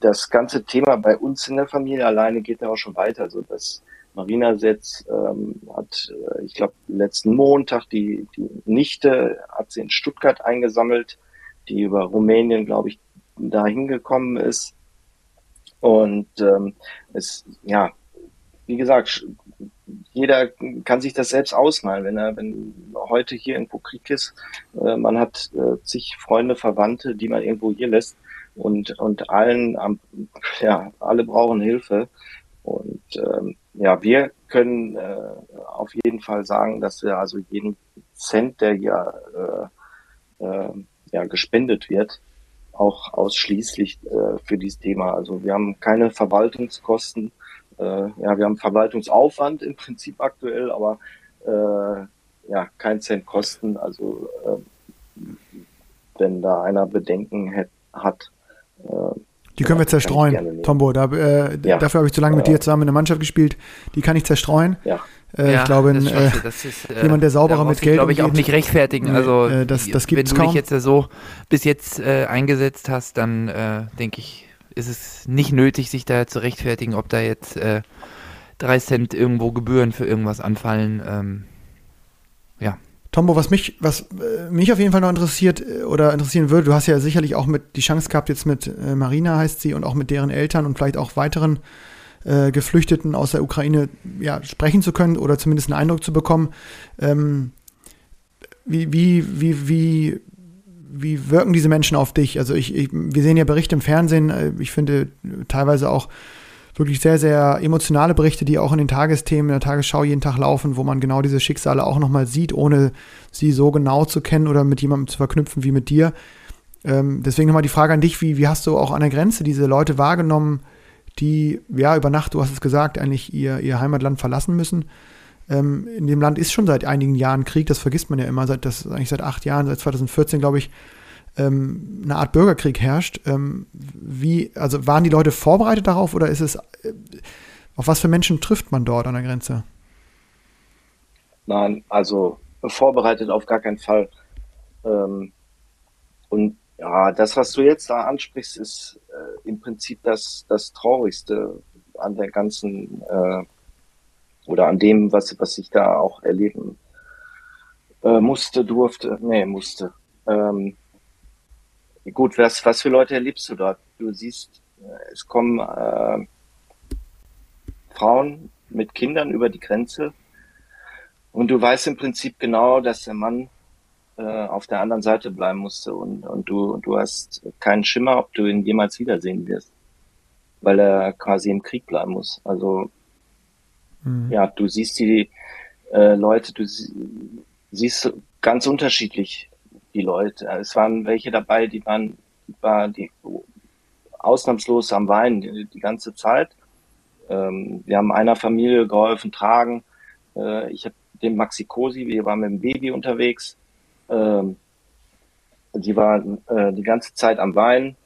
das ganze Thema bei uns in der Familie alleine geht ja auch schon weiter. Also das Marina Setz ähm, hat, äh, ich glaube, letzten Montag die, die Nichte hat sie in Stuttgart eingesammelt, die über Rumänien, glaube ich, dahin gekommen ist. Und ähm, es, ja, wie gesagt, jeder kann sich das selbst ausmalen, wenn er, wenn heute hier irgendwo Krieg ist, äh, man hat äh, zig Freunde, Verwandte, die man irgendwo hier lässt und und allen, ja, alle brauchen Hilfe und ähm, ja, wir können äh, auf jeden Fall sagen, dass wir also jeden Cent, der hier äh, äh, ja gespendet wird, auch ausschließlich äh, für dieses Thema. Also wir haben keine Verwaltungskosten äh, ja, wir haben Verwaltungsaufwand im Prinzip aktuell, aber äh, ja, kein Cent Kosten. Also äh, wenn da einer Bedenken hat, hat äh, die können wir zerstreuen, Tombo. Da, äh, ja. Dafür habe ich zu lange mit dir zusammen in der Mannschaft gespielt. Die kann ich zerstreuen. Ja. Äh, ja, ich glaube, in, äh, ist, äh, jemand, der sauberer mit Geld glaube ich, auch nicht rechtfertigen. Also, äh, das, das wenn du kaum. dich jetzt so bis jetzt äh, eingesetzt hast, dann äh, denke ich, ist es nicht nötig, sich da zu rechtfertigen, ob da jetzt äh, drei Cent irgendwo Gebühren für irgendwas anfallen. Ähm, ja. Tombo, was mich, was äh, mich auf jeden Fall noch interessiert äh, oder interessieren würde, du hast ja sicherlich auch mit die Chance gehabt, jetzt mit äh, Marina heißt sie und auch mit deren Eltern und vielleicht auch weiteren äh, Geflüchteten aus der Ukraine ja, sprechen zu können oder zumindest einen Eindruck zu bekommen. Ähm, wie, wie, wie, wie wie wirken diese Menschen auf dich? Also ich, ich, wir sehen ja Berichte im Fernsehen, äh, ich finde teilweise auch wirklich sehr, sehr emotionale Berichte, die auch in den Tagesthemen in der Tagesschau jeden Tag laufen, wo man genau diese Schicksale auch nochmal sieht, ohne sie so genau zu kennen oder mit jemandem zu verknüpfen wie mit dir. Ähm, deswegen nochmal die Frage an dich, wie, wie hast du auch an der Grenze diese Leute wahrgenommen, die ja über Nacht, du hast es gesagt, eigentlich ihr, ihr Heimatland verlassen müssen? Ähm, in dem Land ist schon seit einigen Jahren Krieg, das vergisst man ja immer, seit das eigentlich seit acht Jahren, seit 2014, glaube ich, ähm, eine Art Bürgerkrieg herrscht. Ähm, wie, also waren die Leute vorbereitet darauf oder ist es, äh, auf was für Menschen trifft man dort an der Grenze? Nein, also vorbereitet auf gar keinen Fall. Ähm, und ja, das, was du jetzt da ansprichst, ist äh, im Prinzip das, das Traurigste an der ganzen äh, oder an dem, was, was ich da auch erleben äh, musste, durfte, nee, musste. Ähm, gut, was, was für Leute erlebst du dort? Du siehst, äh, es kommen äh, Frauen mit Kindern über die Grenze und du weißt im Prinzip genau, dass der Mann äh, auf der anderen Seite bleiben musste und, und du, du hast keinen Schimmer, ob du ihn jemals wiedersehen wirst, weil er quasi im Krieg bleiben muss. Also Mhm. Ja, du siehst die äh, Leute, du siehst ganz unterschiedlich die Leute. Es waren welche dabei, die waren, war die ausnahmslos am Weinen die, die ganze Zeit. Ähm, wir haben einer Familie geholfen tragen. Äh, ich habe den Maxi Cosi, wir waren mit dem Baby unterwegs. Ähm, die waren äh, die ganze Zeit am Weinen.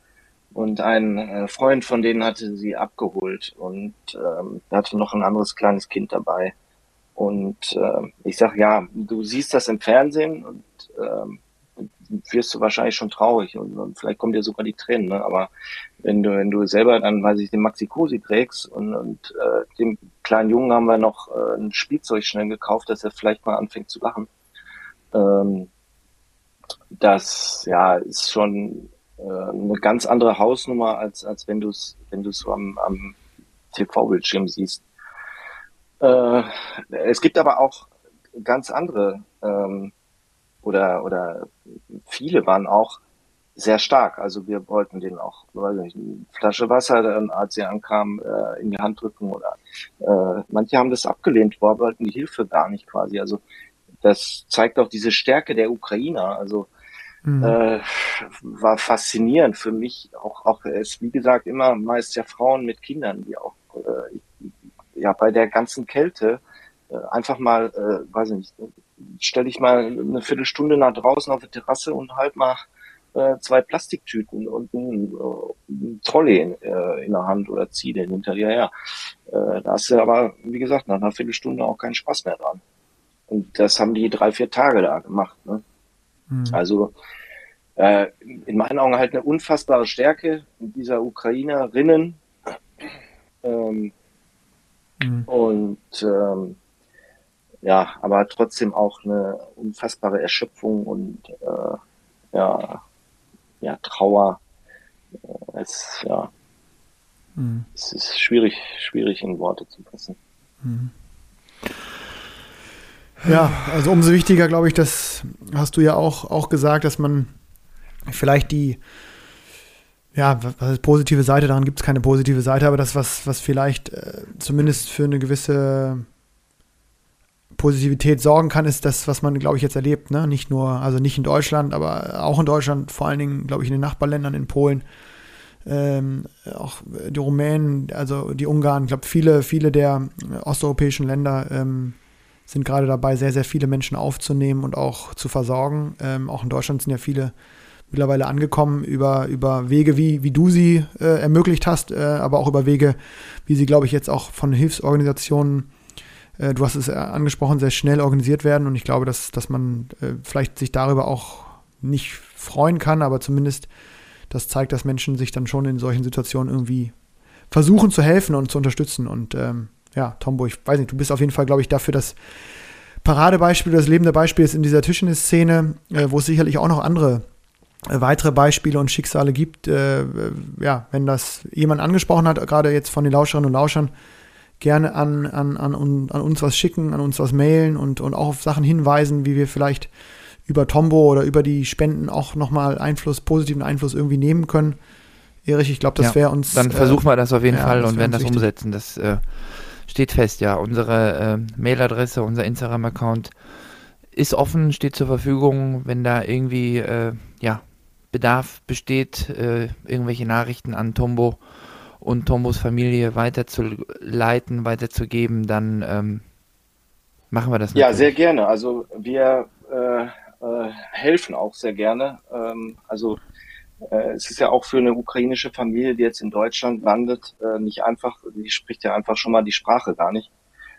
Und ein äh, Freund von denen hatte sie abgeholt und ähm, hatte noch ein anderes kleines Kind dabei. Und äh, ich sag ja, du siehst das im Fernsehen und ähm, wirst du wahrscheinlich schon traurig und, und vielleicht kommen dir sogar die Tränen. Ne? Aber wenn du, wenn du selber dann, weiß ich, den Maxi Cosi trägst und, und äh, dem kleinen Jungen haben wir noch äh, ein Spielzeug schnell gekauft, dass er vielleicht mal anfängt zu lachen. Ähm, das ja ist schon äh, eine ganz andere Hausnummer, als, als wenn du es wenn du's so am, am TV-Bildschirm siehst. Äh, es gibt aber auch ganz andere ähm, oder, oder viele waren auch sehr stark. Also wir wollten denen auch weiß nicht, eine Flasche Wasser, dann, als sie ankamen, äh, in die Hand drücken oder äh, manche haben das abgelehnt, wollten die Hilfe gar nicht quasi. Also das zeigt auch diese Stärke der Ukrainer. Also mhm. äh, war faszinierend für mich. Auch, auch es wie gesagt immer meist ja Frauen mit Kindern, die auch äh, ja bei der ganzen Kälte äh, einfach mal, äh, weiß ich nicht, stelle ich mal eine Viertelstunde nach draußen auf der Terrasse und halt mal äh, zwei Plastiktüten und ein, äh, ein Trolley in, äh, in der Hand oder ziehe den hinter dir her. Äh, da hast du aber, wie gesagt, nach einer Viertelstunde auch keinen Spaß mehr dran. Und das haben die drei, vier Tage da gemacht. Ne? Mhm. Also äh, in meinen Augen halt eine unfassbare Stärke dieser Ukrainerinnen. Ähm, mhm. Und ähm, ja, aber trotzdem auch eine unfassbare Erschöpfung und äh, ja, ja, Trauer. Äh, es, ja, mhm. es ist schwierig, schwierig in Worte zu fassen. Mhm. Ja, also umso wichtiger, glaube ich, das hast du ja auch, auch gesagt, dass man vielleicht die, ja, was ist positive Seite, daran gibt es keine positive Seite, aber das, was, was vielleicht äh, zumindest für eine gewisse Positivität sorgen kann, ist das, was man, glaube ich, jetzt erlebt. Ne? Nicht nur, also nicht in Deutschland, aber auch in Deutschland, vor allen Dingen, glaube ich, in den Nachbarländern, in Polen, ähm, auch die Rumänen, also die Ungarn, ich glaube, viele, viele der osteuropäischen Länder ähm, sind gerade dabei, sehr, sehr viele Menschen aufzunehmen und auch zu versorgen. Ähm, auch in Deutschland sind ja viele mittlerweile angekommen über, über Wege, wie, wie du sie äh, ermöglicht hast, äh, aber auch über Wege, wie sie, glaube ich, jetzt auch von Hilfsorganisationen äh, du hast es angesprochen, sehr schnell organisiert werden. Und ich glaube, dass, dass man äh, vielleicht sich darüber auch nicht freuen kann, aber zumindest das zeigt, dass Menschen sich dann schon in solchen Situationen irgendwie versuchen zu helfen und zu unterstützen. Und ähm, ja, Tombo, ich weiß nicht, du bist auf jeden Fall, glaube ich, dafür das Paradebeispiel, das lebende Beispiel ist in dieser Tischtennis-Szene, äh, wo es sicherlich auch noch andere äh, weitere Beispiele und Schicksale gibt. Äh, ja, wenn das jemand angesprochen hat, gerade jetzt von den Lauscherinnen und Lauschern, gerne an, an, an, an uns was schicken, an uns was mailen und, und auch auf Sachen hinweisen, wie wir vielleicht über Tombo oder über die Spenden auch nochmal Einfluss, positiven Einfluss irgendwie nehmen können. Erich, ich glaube, das ja, wäre uns. Dann versuchen wir das auf jeden ja, Fall und werden das wichtig. umsetzen. Das äh, steht fest, ja. Unsere äh, Mailadresse, unser Instagram-Account ist offen, steht zur Verfügung, wenn da irgendwie äh, ja, Bedarf besteht, äh, irgendwelche Nachrichten an Tombo und Tombos Familie weiterzuleiten, weiterzugeben, dann ähm, machen wir das. Natürlich. Ja, sehr gerne. Also wir äh, äh, helfen auch sehr gerne. Ähm, also äh, es ist ja auch für eine ukrainische Familie, die jetzt in Deutschland landet, äh, nicht einfach, die spricht ja einfach schon mal die Sprache gar nicht.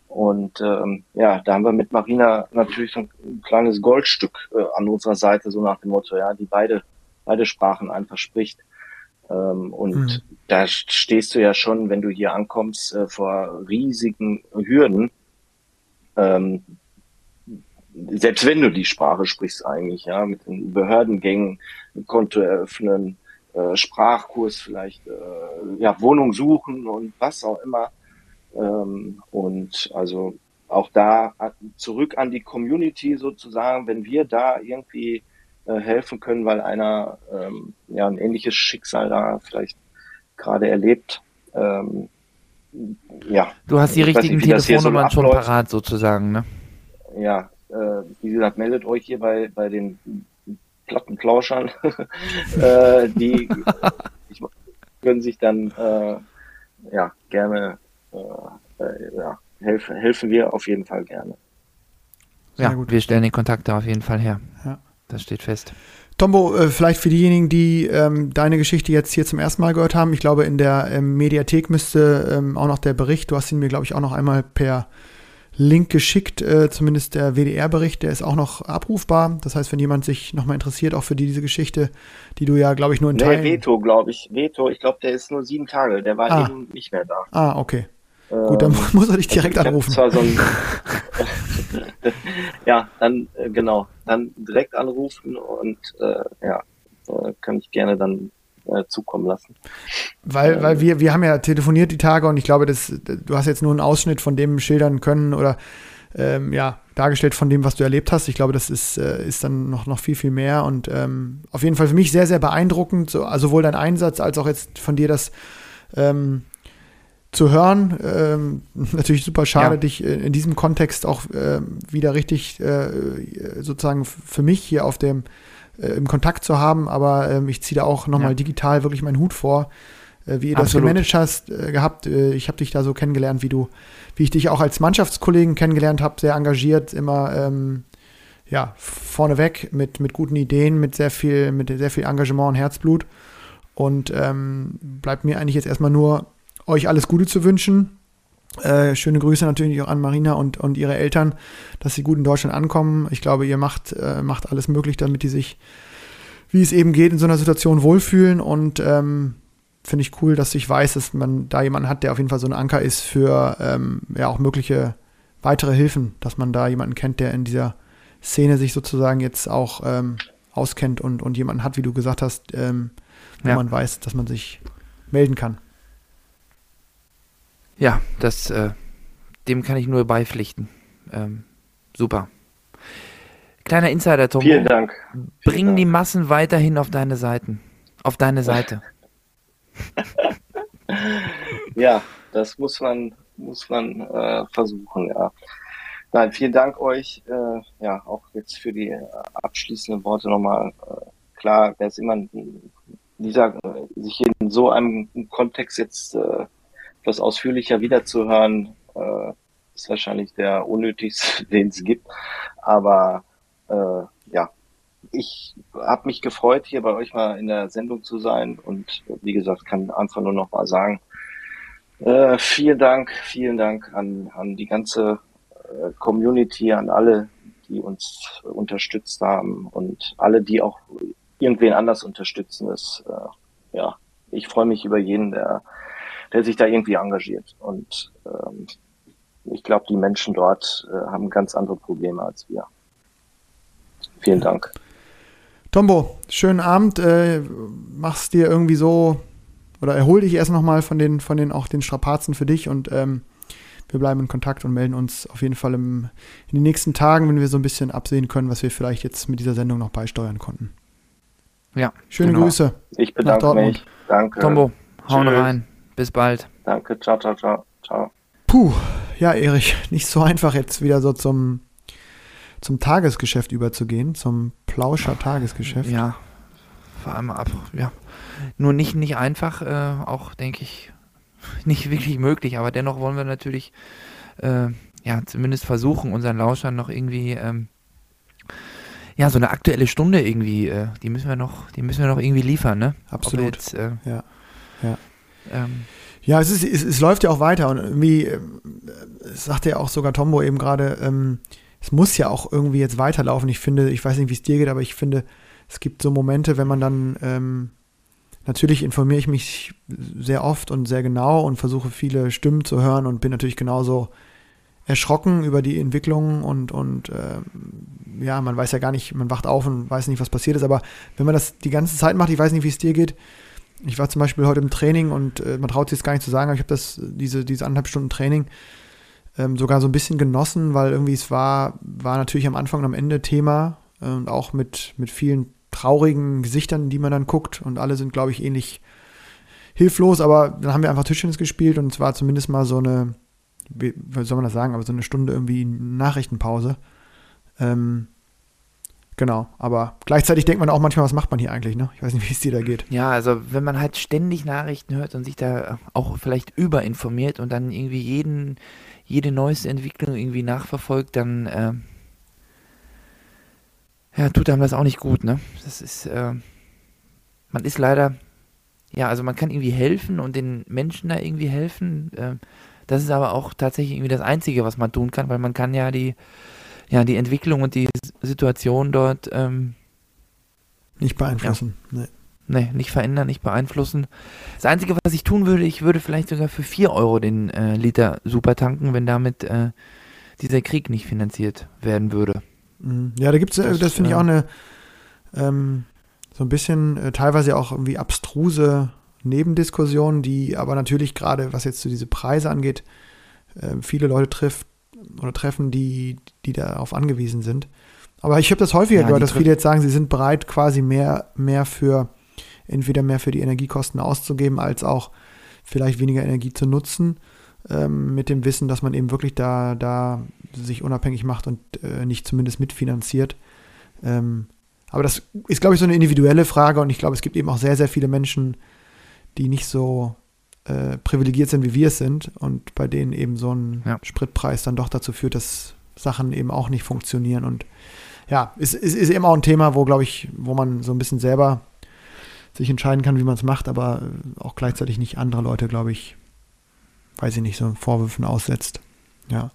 Und ähm, ja, da haben wir mit Marina natürlich so ein kleines Goldstück äh, an unserer Seite, so nach dem Motto, ja, die beide, beide Sprachen einfach spricht. Ähm, und mhm. da stehst du ja schon, wenn du hier ankommst, äh, vor riesigen Hürden. Ähm, selbst wenn du die Sprache sprichst eigentlich, ja, mit den Behördengängen, Konto eröffnen, äh, Sprachkurs vielleicht, äh, ja, Wohnung suchen und was auch immer. Ähm, und also auch da zurück an die Community sozusagen, wenn wir da irgendwie äh, helfen können, weil einer ähm, ja ein ähnliches Schicksal da vielleicht gerade erlebt. Ähm, ja. Du hast die richtigen Telefonnummern so schon parat sozusagen, ne? Ja, äh, wie gesagt, meldet euch hier bei, bei den Plattenplauschern. äh, die ich, können sich dann äh, ja gerne äh, äh, ja, helfen, helfen wir auf jeden Fall gerne. Ja, gut. wir stellen den Kontakt da auf jeden Fall her. Ja. Das steht fest. Tombo, äh, vielleicht für diejenigen, die ähm, deine Geschichte jetzt hier zum ersten Mal gehört haben, ich glaube, in der ähm, Mediathek müsste ähm, auch noch der Bericht, du hast ihn mir, glaube ich, auch noch einmal per Link geschickt, äh, zumindest der WDR-Bericht, der ist auch noch abrufbar. Das heißt, wenn jemand sich nochmal interessiert, auch für die, diese Geschichte, die du ja, glaube ich, nur in nee, Teilen... Veto, glaube ich. Veto, ich glaube, der ist nur sieben Tage, der war ah. eben nicht mehr da. Ah, okay. Gut, dann ähm, muss er dich direkt anrufen. Zwar so ein, ja, dann äh, genau, dann direkt anrufen und äh, ja, äh, kann ich gerne dann äh, zukommen lassen. Weil, weil wir, wir haben ja telefoniert die Tage und ich glaube, das, du hast jetzt nur einen Ausschnitt von dem schildern können oder ähm, ja, dargestellt von dem, was du erlebt hast. Ich glaube, das ist, äh, ist dann noch, noch viel, viel mehr und ähm, auf jeden Fall für mich sehr, sehr beeindruckend, so, also sowohl dein Einsatz als auch jetzt von dir das ähm, zu hören. Ähm, natürlich super schade, ja. dich in, in, diesem Kontext auch äh, wieder richtig äh, sozusagen für mich hier auf dem äh, im Kontakt zu haben, aber ähm, ich ziehe da auch nochmal ja. digital wirklich meinen Hut vor, äh, wie ihr Absolut. das gemanagt hast, äh, gehabt. Äh, ich habe dich da so kennengelernt, wie du, wie ich dich auch als Mannschaftskollegen kennengelernt habe, sehr engagiert, immer ähm, ja, vorneweg mit, mit guten Ideen, mit sehr viel, mit sehr viel Engagement und Herzblut. Und ähm, bleibt mir eigentlich jetzt erstmal nur, euch alles Gute zu wünschen. Äh, schöne Grüße natürlich auch an Marina und, und ihre Eltern, dass sie gut in Deutschland ankommen. Ich glaube, ihr macht, äh, macht alles möglich, damit die sich, wie es eben geht, in so einer Situation wohlfühlen. Und ähm, finde ich cool, dass ich weiß, dass man da jemanden hat, der auf jeden Fall so ein Anker ist für ähm, ja auch mögliche weitere Hilfen, dass man da jemanden kennt, der in dieser Szene sich sozusagen jetzt auch ähm, auskennt und, und jemanden hat, wie du gesagt hast, ähm, wo ja. man weiß, dass man sich melden kann. Ja, das, äh, dem kann ich nur beipflichten. Ähm, super. Kleiner Insider, Tom. Vielen Dank. Bring Vielen die Massen weiterhin auf deine Seiten. Auf deine Seite. ja, das muss man, muss man äh, versuchen, ja. Nein, vielen Dank euch. Äh, ja, auch jetzt für die äh, abschließenden Worte nochmal. Äh, klar, wer ist immer dieser, äh, sich in so einem Kontext jetzt äh, etwas ausführlicher wiederzuhören, äh, ist wahrscheinlich der unnötigste, den es gibt. Aber äh, ja, ich habe mich gefreut, hier bei euch mal in der Sendung zu sein und wie gesagt, kann einfach nur noch mal sagen, äh, vielen Dank, vielen Dank an, an die ganze äh, Community, an alle, die uns unterstützt haben und alle, die auch irgendwen anders unterstützen. Das, äh, ja, ich freue mich über jeden, der, der sich da irgendwie engagiert. Und ähm, ich glaube, die Menschen dort äh, haben ganz andere Probleme als wir. Vielen Dank. Tombo, schönen Abend. Äh, mach's dir irgendwie so oder erhol dich erst nochmal von den, von den auch den Strapazen für dich und ähm, wir bleiben in Kontakt und melden uns auf jeden Fall im, in den nächsten Tagen, wenn wir so ein bisschen absehen können, was wir vielleicht jetzt mit dieser Sendung noch beisteuern konnten. Ja. Schöne genau. Grüße. Ich bedanke mich. Danke. Tombo, hauen Tschüss. rein. Bis bald. Danke. Ciao, ciao, ciao. Ciao. Puh, ja, Erich, nicht so einfach jetzt wieder so zum zum Tagesgeschäft überzugehen, zum Plauscher-Tagesgeschäft. Ja, vor allem ab, ja. Nur nicht, nicht einfach, äh, auch denke ich, nicht wirklich möglich, aber dennoch wollen wir natürlich, äh, ja, zumindest versuchen, unseren Lauschern noch irgendwie, ähm, ja, so eine aktuelle Stunde irgendwie, äh, die müssen wir noch, die müssen wir noch irgendwie liefern, ne? Absolut. Jetzt, äh, ja, ja. Ähm, ja, es, ist, es, es, läuft ja auch weiter und irgendwie, äh, sagt ja auch sogar Tombo eben gerade, ähm, es muss ja auch irgendwie jetzt weiterlaufen. Ich finde, ich weiß nicht, wie es dir geht, aber ich finde, es gibt so Momente, wenn man dann, ähm, natürlich informiere ich mich sehr oft und sehr genau und versuche viele Stimmen zu hören und bin natürlich genauso erschrocken über die Entwicklung und, und ähm, ja, man weiß ja gar nicht, man wacht auf und weiß nicht, was passiert ist, aber wenn man das die ganze Zeit macht, ich weiß nicht, wie es dir geht, ich war zum Beispiel heute im Training und äh, man traut sich jetzt gar nicht zu sagen, aber ich habe das, diese, diese anderthalb Stunden Training ähm, sogar so ein bisschen genossen, weil irgendwie es war, war natürlich am Anfang und am Ende Thema äh, und auch mit, mit vielen traurigen Gesichtern, die man dann guckt und alle sind, glaube ich, ähnlich hilflos, aber dann haben wir einfach Tischtennis gespielt und es war zumindest mal so eine, wie soll man das sagen, aber so eine Stunde irgendwie Nachrichtenpause. Ähm, Genau, aber gleichzeitig denkt man auch manchmal, was macht man hier eigentlich, ne? Ich weiß nicht, wie es dir da geht. Ja, also wenn man halt ständig Nachrichten hört und sich da auch vielleicht überinformiert und dann irgendwie jeden, jede neueste Entwicklung irgendwie nachverfolgt, dann äh, ja, tut einem das auch nicht gut, ne? Das ist, äh, man ist leider, ja, also man kann irgendwie helfen und den Menschen da irgendwie helfen. Äh, das ist aber auch tatsächlich irgendwie das Einzige, was man tun kann, weil man kann ja die, ja, die Entwicklung und die Situation dort ähm, nicht beeinflussen. Ja. Nee. Nee, nicht verändern, nicht beeinflussen. Das Einzige, was ich tun würde, ich würde vielleicht sogar für 4 Euro den äh, Liter super tanken, wenn damit äh, dieser Krieg nicht finanziert werden würde. Mhm. Ja, da gibt es, äh, das, das finde ich auch eine, ähm, so ein bisschen äh, teilweise auch irgendwie abstruse Nebendiskussionen, die aber natürlich gerade, was jetzt so diese Preise angeht, äh, viele Leute trifft. Oder treffen, die, die darauf angewiesen sind. Aber ich habe das häufiger Ja, gehört, dass viele jetzt sagen, sie sind bereit, quasi mehr, mehr für, entweder mehr für die Energiekosten auszugeben, als auch vielleicht weniger Energie zu nutzen, ähm, mit dem Wissen, dass man eben wirklich da, da sich unabhängig macht und äh, nicht zumindest mitfinanziert. Ähm, aber das ist, glaube ich, so eine individuelle Frage und ich glaube, es gibt eben auch sehr, sehr viele Menschen, die nicht so äh, privilegiert sind, wie wir es sind und bei denen eben so ein Ja. Spritpreis dann doch dazu führt, dass Sachen eben auch nicht funktionieren und ja, es ist, ist eben auch ein Thema, wo, glaube ich, wo man so ein bisschen selber sich entscheiden kann, wie man es macht, aber äh, auch gleichzeitig nicht andere Leute, glaube ich, weiß ich nicht, so Vorwürfen aussetzt. Ja.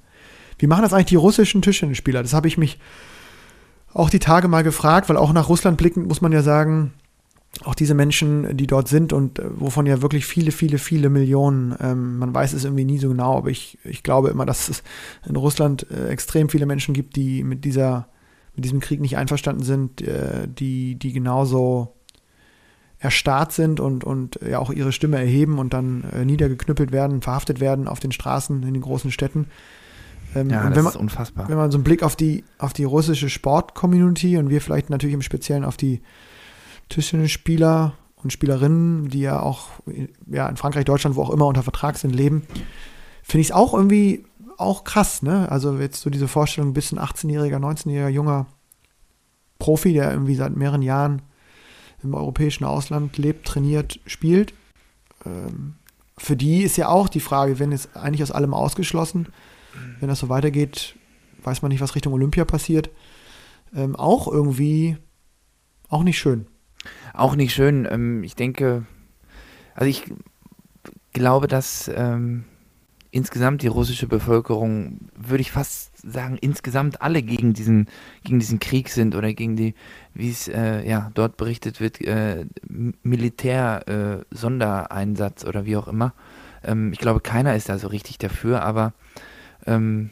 Wie machen das eigentlich die russischen Tischtennisspieler? Das habe ich mich auch die Tage mal gefragt, weil auch nach Russland blickend muss man ja sagen, auch diese Menschen, die dort sind und äh, wovon ja wirklich viele, viele, viele Millionen, ähm, man weiß es irgendwie nie so genau, aber ich, ich glaube immer, dass es in Russland äh, extrem viele Menschen gibt, die mit dieser, mit diesem Krieg nicht einverstanden sind, äh, die, die genauso erstarrt sind und, und ja auch ihre Stimme erheben und dann äh, niedergeknüppelt werden, verhaftet werden auf den Straßen in den großen Städten. Ähm, Ja, das wenn man, ist unfassbar. wenn man so einen Blick auf die, auf die russische Sport-Community und wir vielleicht natürlich im Speziellen auf die Tischtennisspieler und Spielerinnen, die ja auch ja, in Frankreich, Deutschland, wo auch immer unter Vertrag sind, leben, finde ich es auch irgendwie auch krass, ne? Also jetzt so diese Vorstellung, ein 18-jähriger, 19-jähriger junger Profi, der irgendwie seit mehreren Jahren im europäischen Ausland lebt, trainiert, spielt. Ähm, für die ist ja auch die Frage, wenn es eigentlich aus allem ausgeschlossen, wenn das so weitergeht, weiß man nicht, was Richtung Olympia passiert. Ähm, auch irgendwie auch nicht schön. Auch nicht schön. Ähm, ich denke, also ich glaube, dass ähm, insgesamt die russische Bevölkerung, würde ich fast sagen, insgesamt alle gegen diesen, gegen diesen Krieg sind oder gegen die, wie es äh, ja dort berichtet wird, äh, Militär-Sondereinsatz oder wie auch immer. Ähm, ich glaube, keiner ist da so richtig dafür, aber ähm,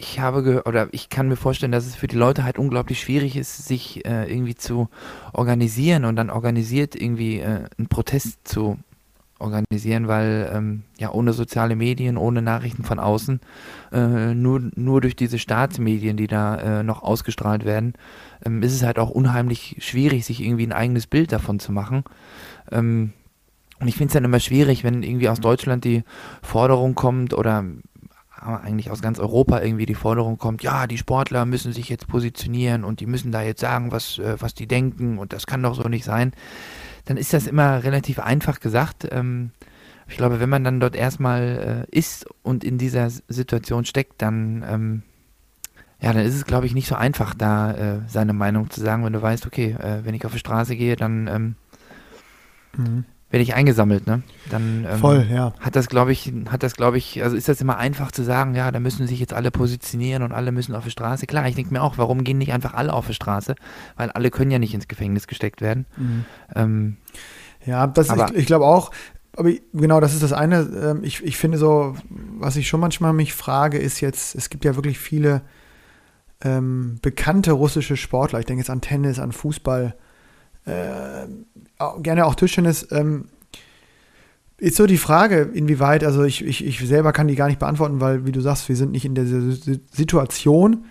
ich habe ge oder ich kann mir vorstellen, dass es für die Leute halt unglaublich schwierig ist, sich äh, irgendwie zu organisieren und dann organisiert irgendwie äh, einen Protest zu organisieren, weil ähm, ja ohne soziale Medien, ohne Nachrichten von außen, äh, nur, nur durch diese Staatsmedien, die da äh, noch ausgestrahlt werden, ähm, ist es halt auch unheimlich schwierig, sich irgendwie ein eigenes Bild davon zu machen. Ähm, und ich finde es dann immer schwierig, wenn irgendwie aus Deutschland die Forderung kommt oder eigentlich aus ganz Europa irgendwie die Forderung kommt, ja, die Sportler müssen sich jetzt positionieren und die müssen da jetzt sagen, was, äh, was die denken und das kann doch so nicht sein, dann ist das immer relativ einfach gesagt. Ähm, ich glaube, wenn man dann dort erstmal äh, ist und in dieser Situation steckt, dann, ähm, ja, dann ist es, glaube ich, nicht so einfach, da äh, seine Meinung zu sagen, wenn du weißt, okay, wenn ich auf die Straße gehe, dann ähm, werde ich eingesammelt, ne? Dann ähm, Voll, ja. hat das, glaube ich, hat das, glaube ich, also ist das immer einfach zu sagen, ja, da müssen sich jetzt alle positionieren und alle müssen auf die Straße. Klar, ich denke mir auch, warum gehen nicht einfach alle auf die Straße? Weil alle können ja nicht ins Gefängnis gesteckt werden. Ähm, Ja, das Aber- ich, ich glaube auch, aber genau, das ist das eine. Ähm, Ich, ich finde so, was ich schon manchmal mich frage, ist jetzt, es gibt ja wirklich viele ähm, bekannte russische Sportler. Ich denke jetzt an Tennis, an Fußball, gerne auch Tischtennis. Ähm, ist so die Frage, inwieweit, also ich, ich, ich selber kann die gar nicht beantworten, weil, wie du sagst, wir sind nicht in der Si- Situation.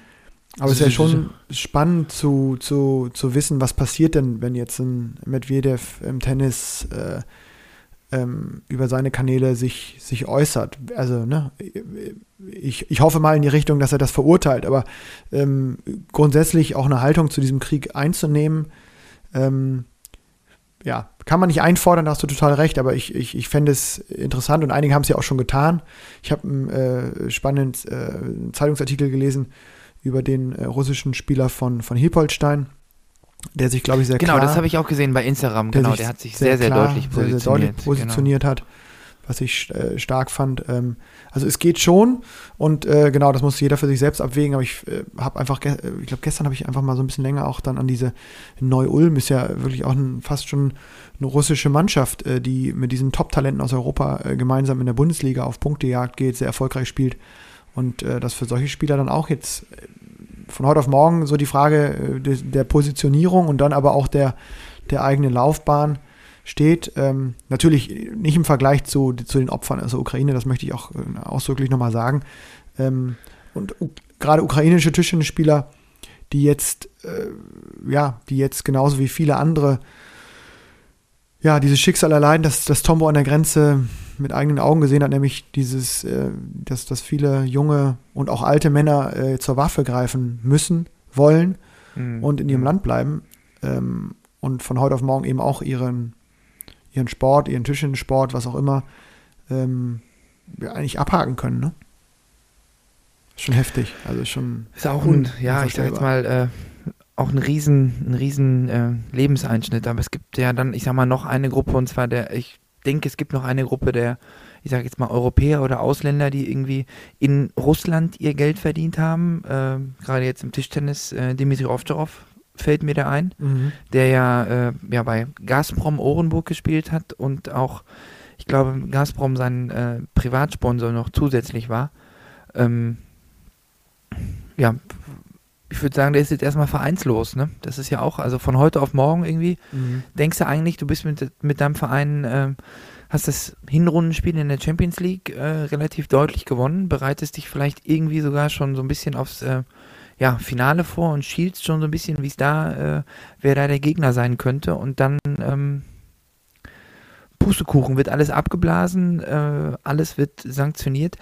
Aber es ist ja schon spannend zu, zu, zu wissen, was passiert denn, wenn jetzt ein Medvedev im Tennis äh, ähm, über seine Kanäle sich, sich äußert. Also, ne, ich, ich hoffe mal in die Richtung, dass er das verurteilt, aber ähm, grundsätzlich auch eine Haltung zu diesem Krieg einzunehmen, ähm, ja, kann man nicht einfordern, da hast du total recht, aber ich, ich, ich fände es interessant und einige haben es ja auch schon getan. Ich habe einen äh, spannenden äh, Zeitungsartikel gelesen über den äh, russischen Spieler von, von Hiepolstein, der sich, glaube ich, sehr genau, klar das habe ich auch gesehen bei Instagram. der Genau, sich der hat sich sehr, sehr, klar, deutlich sehr, positioniert. sehr deutlich positioniert hat, was ich äh, stark fand. Ähm, also es geht schon und äh, genau, das muss jeder für sich selbst abwägen, aber ich äh, habe einfach, äh, ich glaube gestern habe ich einfach mal so ein bisschen länger auch dann an diese Neu-Ulm, ist ja wirklich auch ein, fast schon eine russische Mannschaft, äh, die mit diesen Top-Talenten aus Europa äh, gemeinsam in der Bundesliga auf Punktejagd geht, sehr erfolgreich spielt und das für solche Spieler dann auch jetzt von heute auf morgen so die Frage de, der Positionierung und dann aber auch der, der eigenen Laufbahn steht. Ähm, natürlich nicht im Vergleich zu, zu den Opfern aus der Ukraine, das möchte ich auch äh, ausdrücklich nochmal sagen. Ähm, und gerade ukrainische Tischtennisspieler, die jetzt, äh, ja, die jetzt genauso wie viele andere, ja, dieses Schicksal erleiden, dass das Tombo an der Grenze mit eigenen Augen gesehen hat, nämlich dieses, äh, dass, dass viele junge und auch alte Männer äh, zur Waffe greifen müssen, wollen mhm. und in ihrem Land bleiben ähm, und von heute auf morgen eben auch ihren, ihren Sport, ihren Tischtennissport, was auch immer, ähm, ja, eigentlich abhaken können, ne? Schon heftig. Also schon. Ist auch ein, ja, ich sag jetzt mal, äh, auch ein riesen, ein riesen äh, Lebenseinschnitt. Aber es gibt ja dann, ich sag mal, noch eine Gruppe und zwar der, ich denke, es gibt noch eine Gruppe der, ich sage jetzt mal, Europäer oder Ausländer, die irgendwie in Russland ihr Geld verdient haben. Äh, Gerade jetzt im Tischtennis, äh, Dimitri Ovtcharov fällt mir da ein, mhm. der ja, äh, ja bei Gazprom Orenburg gespielt hat und auch, ich glaube, Gazprom sein äh, Privatsponsor noch zusätzlich war. Ähm, ja, ich würde sagen, der ist jetzt erstmal vereinslos, ne? Das ist ja auch, also von heute auf morgen irgendwie, mhm. denkst du eigentlich, du bist mit, mit deinem Verein, äh, hast das Hinrundenspiel in der Champions League äh, relativ deutlich gewonnen, bereitest dich vielleicht irgendwie sogar schon so ein bisschen aufs äh, ja, Finale vor und schielst schon so ein bisschen, wie es da, äh, wer da der Gegner sein könnte und dann ähm, Pustekuchen wird alles abgeblasen, äh, alles wird sanktioniert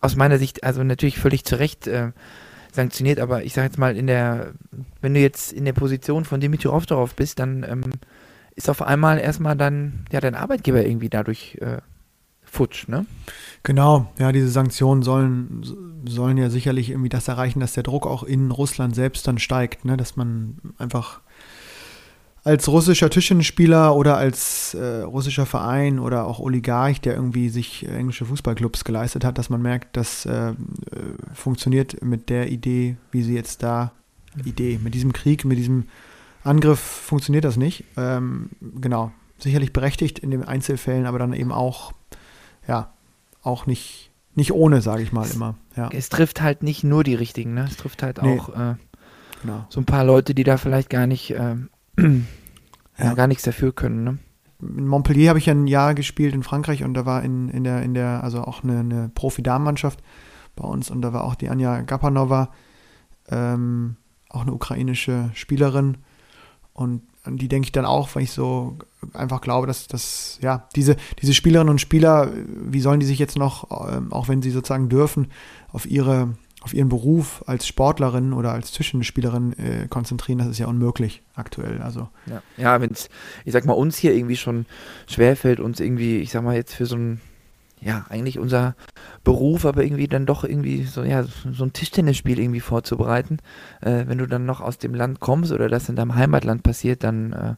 aus meiner Sicht, also natürlich völlig zu Recht äh, sanktioniert, aber ich sage jetzt mal, in der, wenn du jetzt in der Position von Dimitri Ovtcharov bist, dann ähm, ist auf einmal erstmal dann, ja, dein Arbeitgeber irgendwie dadurch äh, futsch, ne? Genau, ja, diese Sanktionen sollen, sollen ja sicherlich irgendwie das erreichen, dass der Druck auch in Russland selbst dann steigt, ne? Dass man einfach als russischer Tischtennisspieler oder als äh, russischer Verein oder auch Oligarch, der irgendwie sich äh, englische Fußballclubs geleistet hat, dass man merkt, das äh, äh, funktioniert mit der Idee, wie sie jetzt da, Idee, mit diesem Krieg, mit diesem Angriff funktioniert das nicht. Ähm, genau, sicherlich berechtigt in den Einzelfällen, aber dann eben auch, ja, auch nicht, nicht ohne, sage ich mal es, immer. Ja. Es trifft halt nicht nur die Richtigen, ne? Es trifft halt nee. auch äh, genau. so ein paar Leute, die da vielleicht gar nicht ähm, ja. gar nichts dafür können. Ne? In Montpellier habe ich ja ein Jahr gespielt in Frankreich und da war in, in der, in der, also auch eine, eine Profi-Damenmannschaft bei uns und da war auch die Anja Gapanova, ähm, auch eine ukrainische Spielerin und an die denke ich dann auch, weil ich so einfach glaube, dass, dass ja, diese, diese Spielerinnen und Spieler, wie sollen die sich jetzt noch, ähm, auch wenn sie sozusagen dürfen, auf ihre auf ihren Beruf als Sportlerin oder als Zwischenspielerin äh, konzentrieren, das ist ja unmöglich aktuell. Also. Ja, ja wenn es, ich sag mal, uns hier irgendwie schon schwerfällt, uns irgendwie, ich sag mal, jetzt für so ein, ja, eigentlich unser Beruf, aber irgendwie dann doch irgendwie so, ja, so ein Tischtennisspiel irgendwie vorzubereiten. Äh, wenn du dann noch aus dem Land kommst oder das in deinem Heimatland passiert, dann, äh,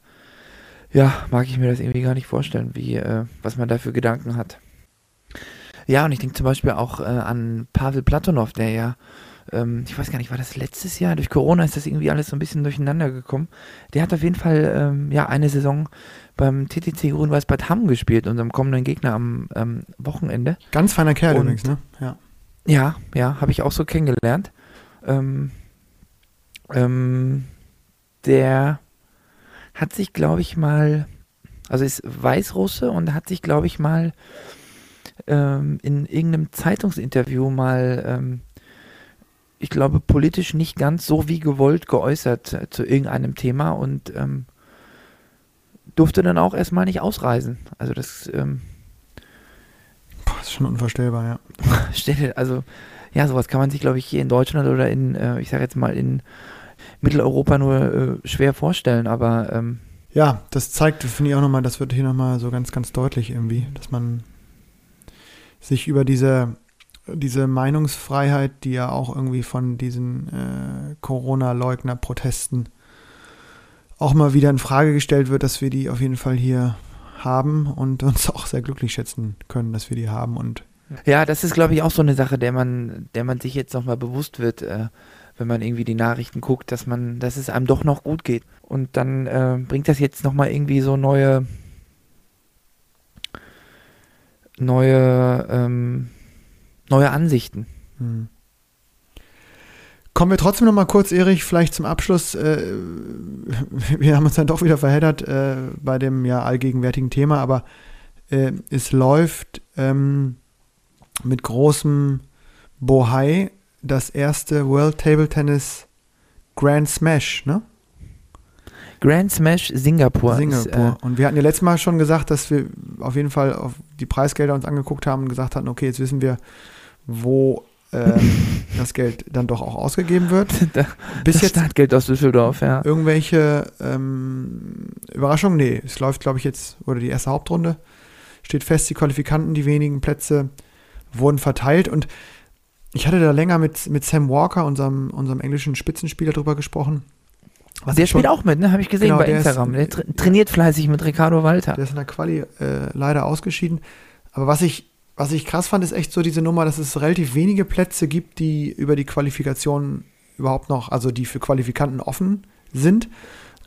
ja, mag ich mir das irgendwie gar nicht vorstellen, wie, äh, was man da für Gedanken hat. Ja, und ich denke zum Beispiel auch äh, an Pavel Platonov, der ja, ähm, ich weiß gar nicht, war das letztes Jahr? Durch Corona ist das irgendwie alles so ein bisschen durcheinander gekommen. Der hat auf jeden Fall ähm, ja eine Saison beim TTC Grün-Weiß Bad Hamm gespielt, unserem kommenden Gegner am ähm, Wochenende. Ganz feiner Kerl und, übrigens, ne? Ja. Ja, ja, habe ich auch so kennengelernt. Ähm, ähm, der hat sich, glaube ich, mal, also ist Weißrusse und hat sich, glaube ich, mal ähm, in irgendeinem Zeitungsinterview mal, ähm, ich glaube, politisch nicht ganz so wie gewollt geäußert äh, zu irgendeinem Thema und ähm, durfte dann auch erstmal nicht ausreisen. Also das, ähm, Boah, ist schon unvorstellbar, ja. Stelle, also ja, sowas kann man sich, glaube ich, hier in Deutschland oder in, äh, ich sage jetzt mal, in Mitteleuropa nur äh, schwer vorstellen, aber ähm, ja, das zeigt, finde ich auch nochmal, das wird hier nochmal so ganz, ganz deutlich irgendwie, dass man sich über diese, diese Meinungsfreiheit, die ja auch irgendwie von diesen äh, Corona-Leugner-Protesten auch mal wieder in Frage gestellt wird, dass wir die auf jeden Fall hier haben und uns auch sehr glücklich schätzen können, dass wir die haben und ja, das ist glaube ich auch so eine Sache, der man, der man sich jetzt nochmal bewusst wird, äh, wenn man irgendwie die Nachrichten guckt, dass man, dass es einem doch noch gut geht. Und dann äh, bringt das jetzt nochmal irgendwie so neue, neue, ähm, neue Ansichten. Hm. Kommen wir trotzdem noch mal kurz, Erich, vielleicht zum Abschluss. Äh, wir haben uns dann doch wieder verheddert äh, bei dem ja allgegenwärtigen Thema, aber äh, es läuft ähm, mit großem Bohai das erste World Table Tennis Grand Smash, ne? Grand Smash Singapur. Singapur. Äh, und wir hatten ja letztes Mal schon gesagt, dass wir auf jeden Fall auf die Preisgelder uns angeguckt haben und gesagt hatten, okay, jetzt wissen wir, wo ähm, das Geld dann doch auch ausgegeben wird. Bis das jetzt Startgeld aus Düsseldorf, ja. irgendwelche ähm, Überraschungen? Nee, es läuft, glaube ich, jetzt, oder die erste Hauptrunde steht fest, die Qualifikanten, die wenigen Plätze wurden verteilt und ich hatte da länger mit, mit Sam Walker, unserem, unserem englischen Spitzenspieler, drüber gesprochen. Was Der ich schon- spielt auch mit, ne? Habe ich gesehen Genau, bei der ist- Instagram. der tra trainiert fleißig mit Ricardo Walter. Der ist in der Quali äh, leider ausgeschieden. Aber was ich, was ich krass fand, ist echt so diese Nummer, dass es relativ wenige Plätze gibt, die über die Qualifikation überhaupt noch, also die für Qualifikanten offen sind.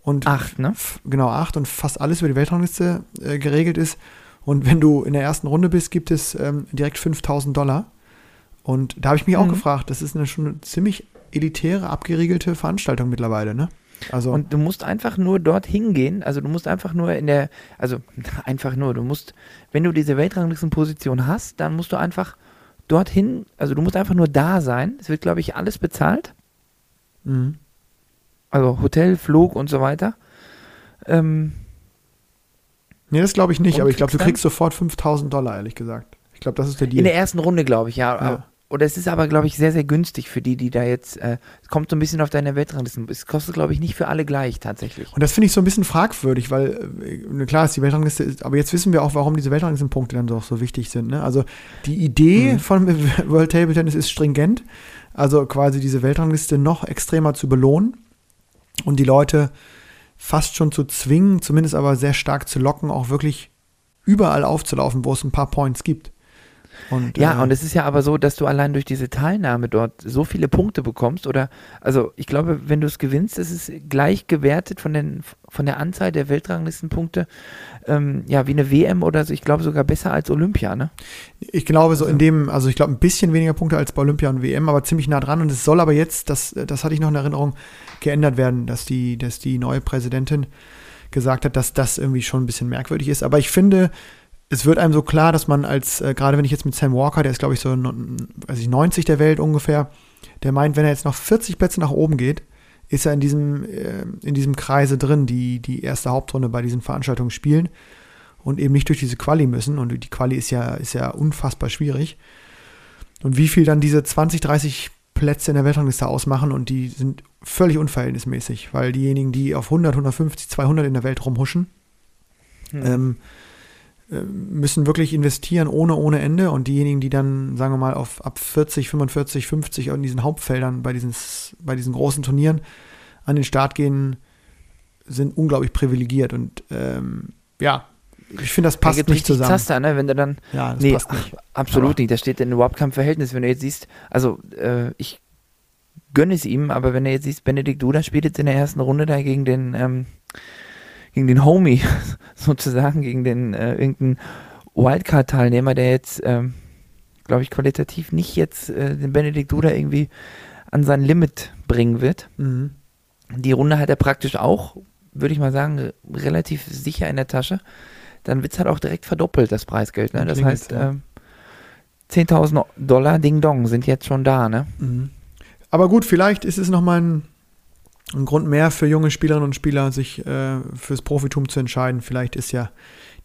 Und Acht, ne? genau acht und fast alles über die Weltrangliste äh, geregelt ist. Und wenn du in der ersten Runde bist, gibt es ähm, direkt 5000 Dollar. Und da habe ich mich auch Mhm. gefragt, das ist eine schon eine ziemlich elitäre, abgeriegelte Veranstaltung mittlerweile, ne? Also, Und du musst einfach nur dort hingehen, also du musst einfach nur in der, also einfach nur, du musst, wenn du diese Weltranglistenposition hast, dann musst du einfach dorthin, also du musst einfach nur da sein. Es wird, glaube ich, alles bezahlt. mhm. Also Hotel, Flug und so weiter. Ähm, nee, das glaube ich nicht, aber ich glaube, du kriegst kriegst sofort 5000 Dollar, ehrlich gesagt. Ich glaube, das ist der Deal. in der ersten Runde, glaube ich, ja. Ja. Oder es ist aber, glaube ich, sehr, sehr günstig für die, die da jetzt, äh, es kommt so ein bisschen auf deine Weltranglisten. Es kostet, glaube ich, nicht für alle gleich tatsächlich. Und das finde ich so ein bisschen fragwürdig, weil äh, klar ist die Weltrangliste, ist, aber jetzt wissen wir auch, warum diese Weltranglistenpunkte dann doch so wichtig sind. Ne? Also die Idee Mhm. von World Table Tennis ist stringent, also quasi diese Weltrangliste noch extremer zu belohnen und die Leute fast schon zu zwingen, zumindest aber sehr stark zu locken, auch wirklich überall aufzulaufen, wo es ein paar Points gibt. Und, Ja, äh, und es ist ja aber so, dass du allein durch diese Teilnahme dort so viele Punkte bekommst oder, also ich glaube, wenn du es gewinnst, ist es gleich gewertet von, den, von der Anzahl der Weltranglistenpunkte, ähm, ja, wie eine WM oder so, ich glaube sogar besser als Olympia, ne? Ich glaube, so Also- in dem, also ich glaube, ein bisschen weniger Punkte als bei Olympia und WM, aber ziemlich nah dran. Und es soll aber jetzt, das, das hatte ich noch in Erinnerung, geändert werden, dass die, dass die neue Präsidentin gesagt hat, dass das irgendwie schon ein bisschen merkwürdig ist. Aber ich finde, es wird einem so klar, dass man als, äh, gerade wenn ich jetzt mit Sam Walker, der ist, glaube ich, so weiß ich, 90 der Welt ungefähr, der meint, wenn er jetzt noch 40 Plätze nach oben geht, ist er in diesem, äh, in diesem Kreise drin, die die erste Hauptrunde bei diesen Veranstaltungen spielen und eben nicht durch diese Quali müssen. Und die Quali ist ja, ist ja unfassbar schwierig. Und wie viel dann diese 20, 30 Plätze in der Weltrangliste ausmachen und die sind völlig unverhältnismäßig, weil diejenigen, die auf 100, 150, 200 in der Welt rumhuschen, ähm, äh, müssen wirklich investieren ohne ohne Ende und diejenigen, die dann, sagen wir mal, auf ab 40, 45, 50 in diesen Hauptfeldern bei diesen, bei diesen großen Turnieren an den Start gehen, sind unglaublich privilegiert und ähm, ja, ich finde, das Da passt gibt nicht zusammen. Zaster, ne? Wenn du dann Ja, das nee, passt nicht. ach, absolut Aber- nicht. Das steht in überhaupt keinem Verhältnis. Wenn du jetzt siehst, also äh, ich gönne es ihm, aber wenn du jetzt siehst, Benedikt Duda spielt jetzt in der ersten Runde da gegen den, ähm, gegen den Homie, sozusagen, gegen den äh, irgendeinen Wildcard-Teilnehmer, der jetzt, ähm, glaube ich, qualitativ nicht jetzt äh, den Benedikt Duda irgendwie an sein Limit bringen wird. Mhm. Die Runde hat er praktisch auch, würde ich mal sagen, relativ sicher in der Tasche. Dann wird es halt auch direkt verdoppelt, das Preisgeld. Ne? Das heißt, ja. ähm, 10.000 Dollar Ding Dong sind jetzt schon da. Ne? Mhm. Aber gut, vielleicht ist es nochmal ein, ein Grund mehr für junge Spielerinnen und Spieler, sich äh, fürs Profitum zu entscheiden. Vielleicht ist ja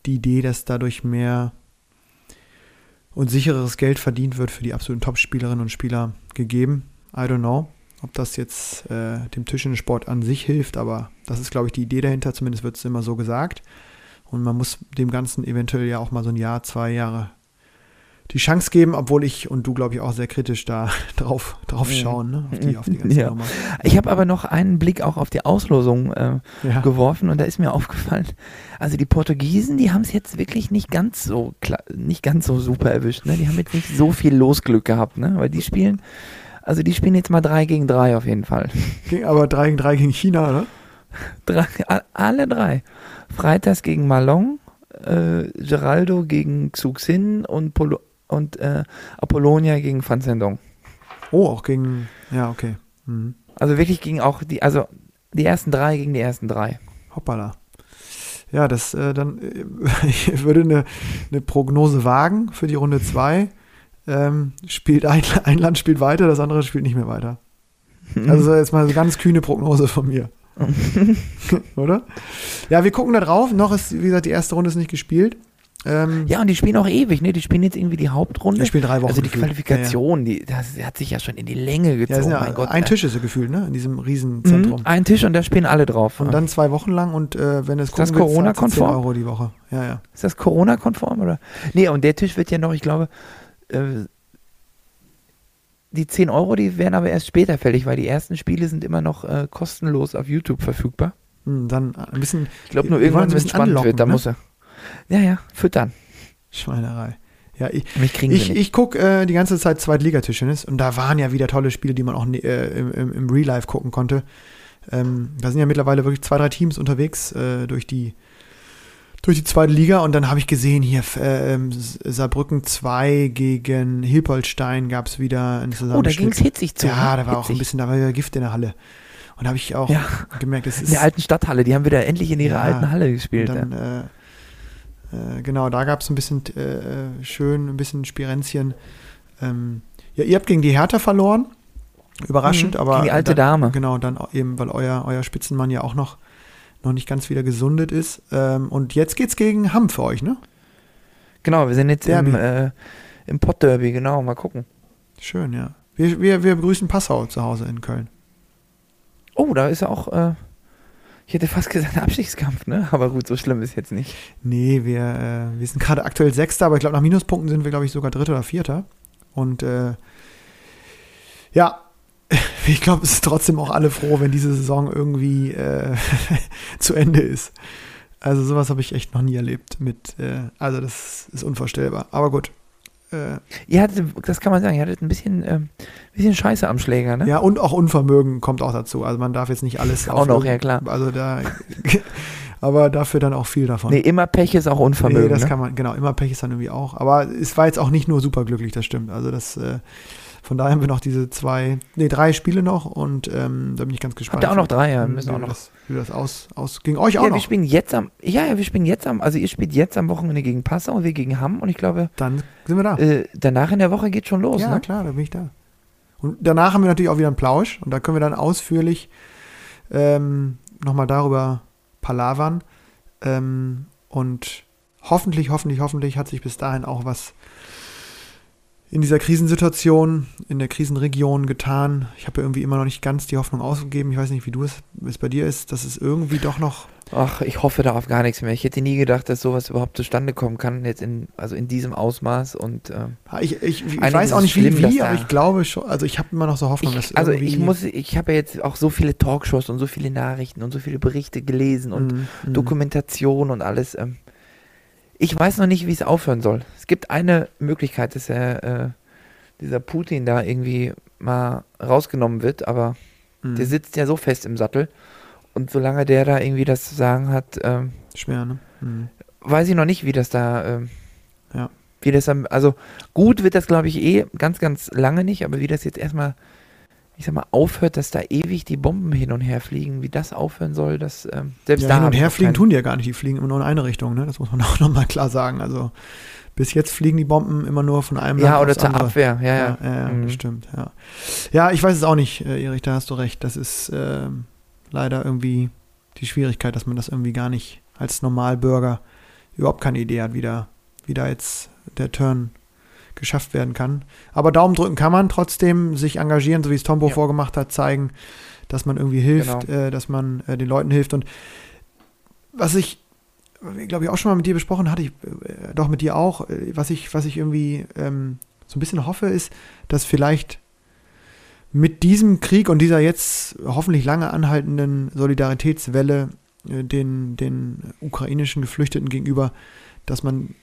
die Idee, dass dadurch mehr und sichereres Geld verdient wird für die absoluten Top-Spielerinnen und Spieler gegeben. I don't know, ob das jetzt äh, dem Tischtennissport an sich hilft, aber das ist, glaube ich, die Idee dahinter. Zumindest wird es immer so gesagt. Und man muss dem Ganzen eventuell ja auch mal so ein Jahr, zwei Jahre die Chance geben, obwohl ich und du, glaube ich, auch sehr kritisch da drauf, drauf Mhm. schauen, ne? auf, die, auf die ganze Ja. Nummer. Ich habe aber noch einen Blick auch auf die Auslosung äh, Ja. geworfen und da ist mir aufgefallen, also die Portugiesen, die haben es jetzt wirklich nicht ganz so klar, nicht ganz so super erwischt. Ne? Die haben jetzt nicht so viel Losglück gehabt, ne? weil die spielen, also die spielen jetzt mal drei gegen drei auf jeden Fall. Aber 3 gegen 3 gegen China, ne? Drei, alle drei. Freitags gegen Malong, äh, Geraldo gegen Xuxin und, Polo und äh, Apollonia gegen Van Sendong. Oh, auch gegen, ja, okay. Mhm. Also wirklich gegen auch die, also die ersten drei gegen die ersten drei. Hoppala. Ja, das äh, dann, äh, ich würde eine, eine Prognose wagen für die Runde 2. ähm, spielt ein, ein Land spielt weiter, das andere spielt nicht mehr weiter. Also jetzt mal eine ganz kühne Prognose von mir. Oder? Ja, wir gucken da drauf. Noch ist, wie gesagt, die erste Runde ist nicht gespielt. Ähm, Ja, und die spielen auch ewig, ne? Die spielen jetzt irgendwie die Hauptrunde. Die spielen drei Wochen Also die gefühlt. Qualifikation, die das hat sich ja schon in die Länge ja, gezogen. ja mein Gott. ein Tisch ist so gefühlt, ne? In diesem Riesenzentrum. Mhm, ein Tisch und da spielen alle drauf. Und dann zwei Wochen lang und äh, wenn es Ist das Corona-konform? 10 Euro die Woche. Ja, ja. Ist das Corona-konform oder? Nee, und der Tisch wird ja noch, ich glaube, äh, die 10 Euro, die werden aber erst später fällig, weil die ersten Spiele sind immer noch äh, kostenlos auf YouTube verfügbar. Hm, Dann ein bisschen Ich glaube nur irgendwann, wenn es bisschen spannend wird, da ne? muss er. Ja, ja, füttern. Schweinerei. Ja, ich, Mich kriegen ich, ich gucke äh, die ganze Zeit Zweitligatischtennis und da waren ja wieder tolle Spiele, die man auch ne- äh, im, im, im Real Life gucken konnte. Ähm, da sind ja mittlerweile wirklich zwei, drei Teams unterwegs äh, durch die durch die zweite Liga und dann habe ich gesehen, hier äh, ähm, Saarbrücken 2 gegen Hilpoltstein gab es wieder einen oh, da ging es hitzig zu. Ja, ne? da war auch ein Hitzig. bisschen, da war ja Gift in der Halle. Und da habe ich auch Ja. gemerkt, es In ist der alten Stadthalle, die haben wieder endlich in ihrer Ja, alten Halle gespielt. dann, ja. äh, äh, genau, da gab es ein bisschen äh, schön, ein bisschen Spirenzchen. Ähm, ja, ihr habt gegen die Hertha verloren. Überraschend, Mhm, aber. gegen die alte dann, Dame. Genau, dann eben, weil euer, euer Spitzenmann ja auch noch, noch nicht ganz wieder gesundet ist. Ähm, und jetzt geht's gegen Hamm für euch, ne? Genau, wir sind jetzt Derby. im, äh, im Pott-Derby, genau, mal gucken. Schön, ja. Wir, wir, wir begrüßen Passau zu Hause in Köln. Oh, da ist ja auch, äh, ich hätte fast gesagt, Abstiegskampf, ne? Aber gut, so schlimm ist jetzt nicht. Nee, wir, äh, wir sind gerade aktuell Sechster, aber ich glaube, nach Minuspunkten sind wir, glaube ich, sogar Dritter oder Vierter. Und äh, ja, ich glaube, es ist trotzdem auch alle froh, wenn diese Saison irgendwie äh, zu Ende ist. Also sowas habe ich echt noch nie erlebt. Mit, äh, also das ist unvorstellbar. Aber gut. Äh, Ihr hattet, das kann man sagen, ihr hattet ein bisschen, ähm, bisschen Scheiße am Schläger, ne? ja, und auch Unvermögen kommt auch dazu. Also man darf jetzt nicht alles Auch noch, ja, klar. Also da, aber dafür dann auch viel davon. Nee, immer Pech ist auch Unvermögen. Nee, das ne? kann man, genau, immer Pech ist dann irgendwie auch. Aber es war jetzt auch nicht nur superglücklich, das stimmt. Also das, äh, von daher haben wir noch diese zwei, nee, drei Spiele noch und ähm, da bin ich ganz gespannt. Habt ihr auch noch drei, ja, müssen auch wir noch. Das, wie wir das aus, aus, gegen euch auch ja, wir noch. spielen jetzt am, ja, ja, wir spielen jetzt am, also ihr spielt jetzt am Wochenende gegen Passau und wir gegen Hamm und ich glaube, Dann sind wir da. äh, danach in der Woche geht schon los, ja, ne? klar, da bin ich da. Und danach haben wir natürlich auch wieder einen Plausch und da können wir dann ausführlich ähm, nochmal darüber palavern. Ähm, und hoffentlich, hoffentlich, hoffentlich hat sich bis dahin auch was in dieser Krisensituation, in der Krisenregion getan. Ich habe ja irgendwie immer noch nicht ganz die Hoffnung ausgegeben. Ich weiß nicht, wie du es, es bei dir ist, dass es irgendwie doch noch. Ach, ich hoffe da auf gar nichts mehr. Ich hätte nie gedacht, dass sowas überhaupt zustande kommen kann, jetzt in, also in diesem Ausmaß und ähm, Ich, ich, ich Eigentlich weiß auch nicht schlimm, wie, dass wie aber ich glaube schon, also ich habe immer noch so Hoffnung, dass ich, also irgendwie, ich muss, ich habe ja jetzt auch so viele Talkshows und so viele Nachrichten und so viele Berichte gelesen und Mm, mm. Dokumentation und alles. Ähm, ich weiß noch nicht, wie es aufhören soll. Es gibt eine Möglichkeit, dass er, äh, dieser Putin da irgendwie mal rausgenommen wird, aber Mm. der sitzt ja so fest im Sattel. Und solange der da irgendwie das zu sagen hat, ähm, Schwer, ne? Mm. weiß ich noch nicht, wie das da, ähm, Ja. wie das also gut wird das, glaube ich, eh ganz, ganz lange nicht, aber wie das jetzt erstmal, ich sag mal, aufhört, dass da ewig die Bomben hin und her fliegen, wie das aufhören soll, das, ähm, selbst Ja, da hin und her fliegen tun die ja gar nicht, die fliegen immer nur in eine Richtung, ne? Das muss man auch nochmal klar sagen. Also bis jetzt fliegen die Bomben immer nur von einem Ja, Land oder zur andere. Abwehr, ja, ja. Ja, ja, ja Mhm. das stimmt, ja. Ja, ich weiß es auch nicht, äh, Erich, da hast du recht. Das ist ähm, leider irgendwie die Schwierigkeit, dass man das irgendwie gar nicht als Normalbürger überhaupt keine Idee hat, wie da, wie da jetzt der Turn geschafft werden kann. Aber Daumen drücken kann man trotzdem, sich engagieren, so wie es Tombo Ja. vorgemacht hat, zeigen, dass man irgendwie hilft, Genau. äh, dass man äh, den Leuten hilft. Und was ich, glaube ich, auch schon mal mit dir besprochen hatte, ich, äh, doch mit dir auch, äh, was ich, was ich irgendwie ähm, so ein bisschen hoffe, ist, dass vielleicht mit diesem Krieg und dieser jetzt hoffentlich lange anhaltenden Solidaritätswelle äh, den, den ukrainischen Geflüchteten gegenüber, dass man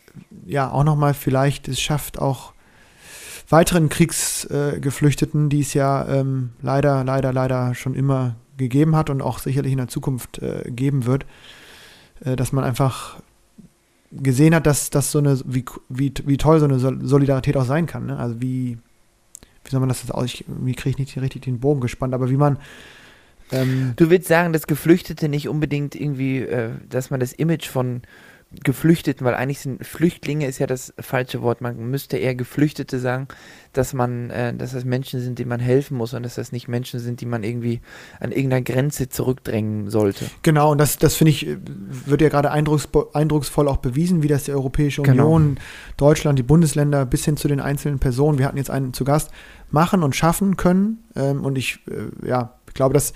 ja auch nochmal vielleicht es schafft, auch weiteren Kriegsgeflüchteten, Geflüchteten, die es ja ähm, leider, leider, leider schon immer gegeben hat und auch sicherlich in der Zukunft äh, geben wird, äh, dass man einfach gesehen hat, dass das so eine, wie, wie, wie toll so eine Sol- Solidarität auch sein kann. Ne? Also wie, wie soll man das jetzt aus? Ich, wie kriege ich nicht richtig den Bogen gespannt, aber wie man ähm, Du willst sagen, dass Geflüchtete nicht unbedingt irgendwie, äh, dass man das Image von Geflüchteten, weil eigentlich sind Flüchtlinge ist ja das falsche Wort. Man müsste eher Geflüchtete sagen, dass man, äh, dass das Menschen sind, denen man helfen muss und dass das nicht Menschen sind, die man irgendwie an irgendeiner Grenze zurückdrängen sollte. Genau, und das, das finde ich, wird ja gerade eindrucks, eindrucksvoll auch bewiesen, wie das die Europäische Genau. Union, Deutschland, die Bundesländer bis hin zu den einzelnen Personen, wir hatten jetzt einen zu Gast, machen und schaffen können. Ähm, und ich, äh, ja, ich glaube, dass,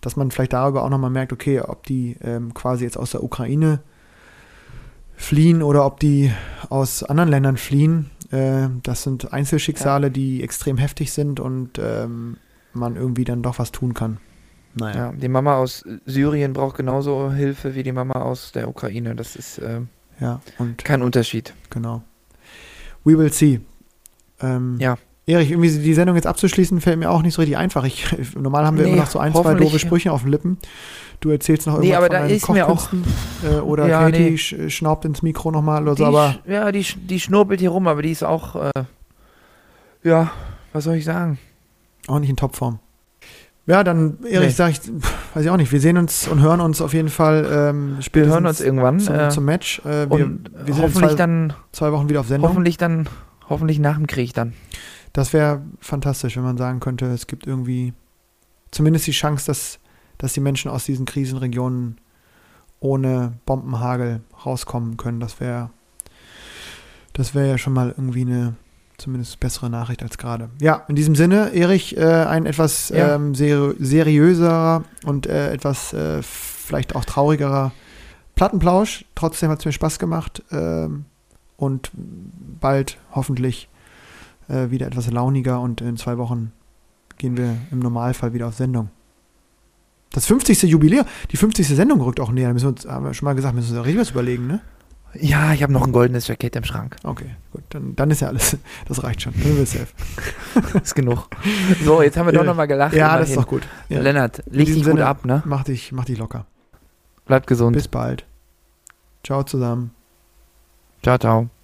dass man vielleicht darüber auch nochmal merkt, okay, ob die ähm, quasi jetzt aus der Ukraine fliehen oder ob die aus anderen Ländern fliehen. Äh, das sind Einzelschicksale, die extrem heftig sind und ähm, man irgendwie dann doch was tun kann. Naja. Ja, die Mama aus Syrien braucht genauso Hilfe wie die Mama aus der Ukraine. Das ist äh, Ja, und kein Unterschied. genau. We will see. Ähm, Ja. Erich, irgendwie die Sendung jetzt abzuschließen, fällt mir auch nicht so richtig einfach. Ich, normal haben wir Nee, immer noch so ein, zwei doofe Sprüche auf den Lippen. Du erzählst noch Nee, irgendwas aber von da ist mir auch- äh, oder Ja, Katie nee. sch- schnaubt ins Mikro nochmal oder so, aber ja, die, die schnurbelt hier rum, aber die ist auch, äh, ja, was soll ich sagen? auch nicht in Topform. Ja, dann, Erich, Nee. sag ich, weiß ich auch nicht, wir sehen uns und hören uns auf jeden Fall ähm, Wir hören uns irgendwann zum, äh, zum Match. Äh, wir, wir sind in hoffentlich zwei, dann, zwei Wochen wieder auf Sendung. hoffentlich dann, hoffentlich nach dem Krieg dann. Das wäre fantastisch, wenn man sagen könnte, es gibt irgendwie zumindest die Chance, dass, dass die Menschen aus diesen Krisenregionen ohne Bombenhagel rauskommen können. Das wäre das wäre ja schon mal irgendwie eine zumindest bessere Nachricht als gerade. Ja, in diesem Sinne, Erich, äh, ein etwas Ja. ähm, seri seriöserer und äh, etwas äh, vielleicht auch traurigerer Plattenplausch. Trotzdem hat es mir Spaß gemacht ähm, und bald hoffentlich äh, wieder etwas launiger und in zwei Wochen gehen wir im Normalfall wieder auf Sendung. Das 50. Jubiläum, die 50. Sendung rückt auch näher. Da müssen wir uns, haben wir schon mal gesagt, müssen wir uns richtig was überlegen, ne? Ja, ich habe noch ein goldenes Jackett im Schrank. Okay, gut, dann, dann ist ja alles, das reicht schon. Dann safe. ist genug. So, jetzt haben wir doch nochmal gelacht. Ja, das ist immerhin. doch gut. Ja. Lennart, leg dich gut Sinne, ab, ne? Mach dich, mach dich locker. Bleib gesund. Bis bald. Ciao zusammen. Ciao, ciao.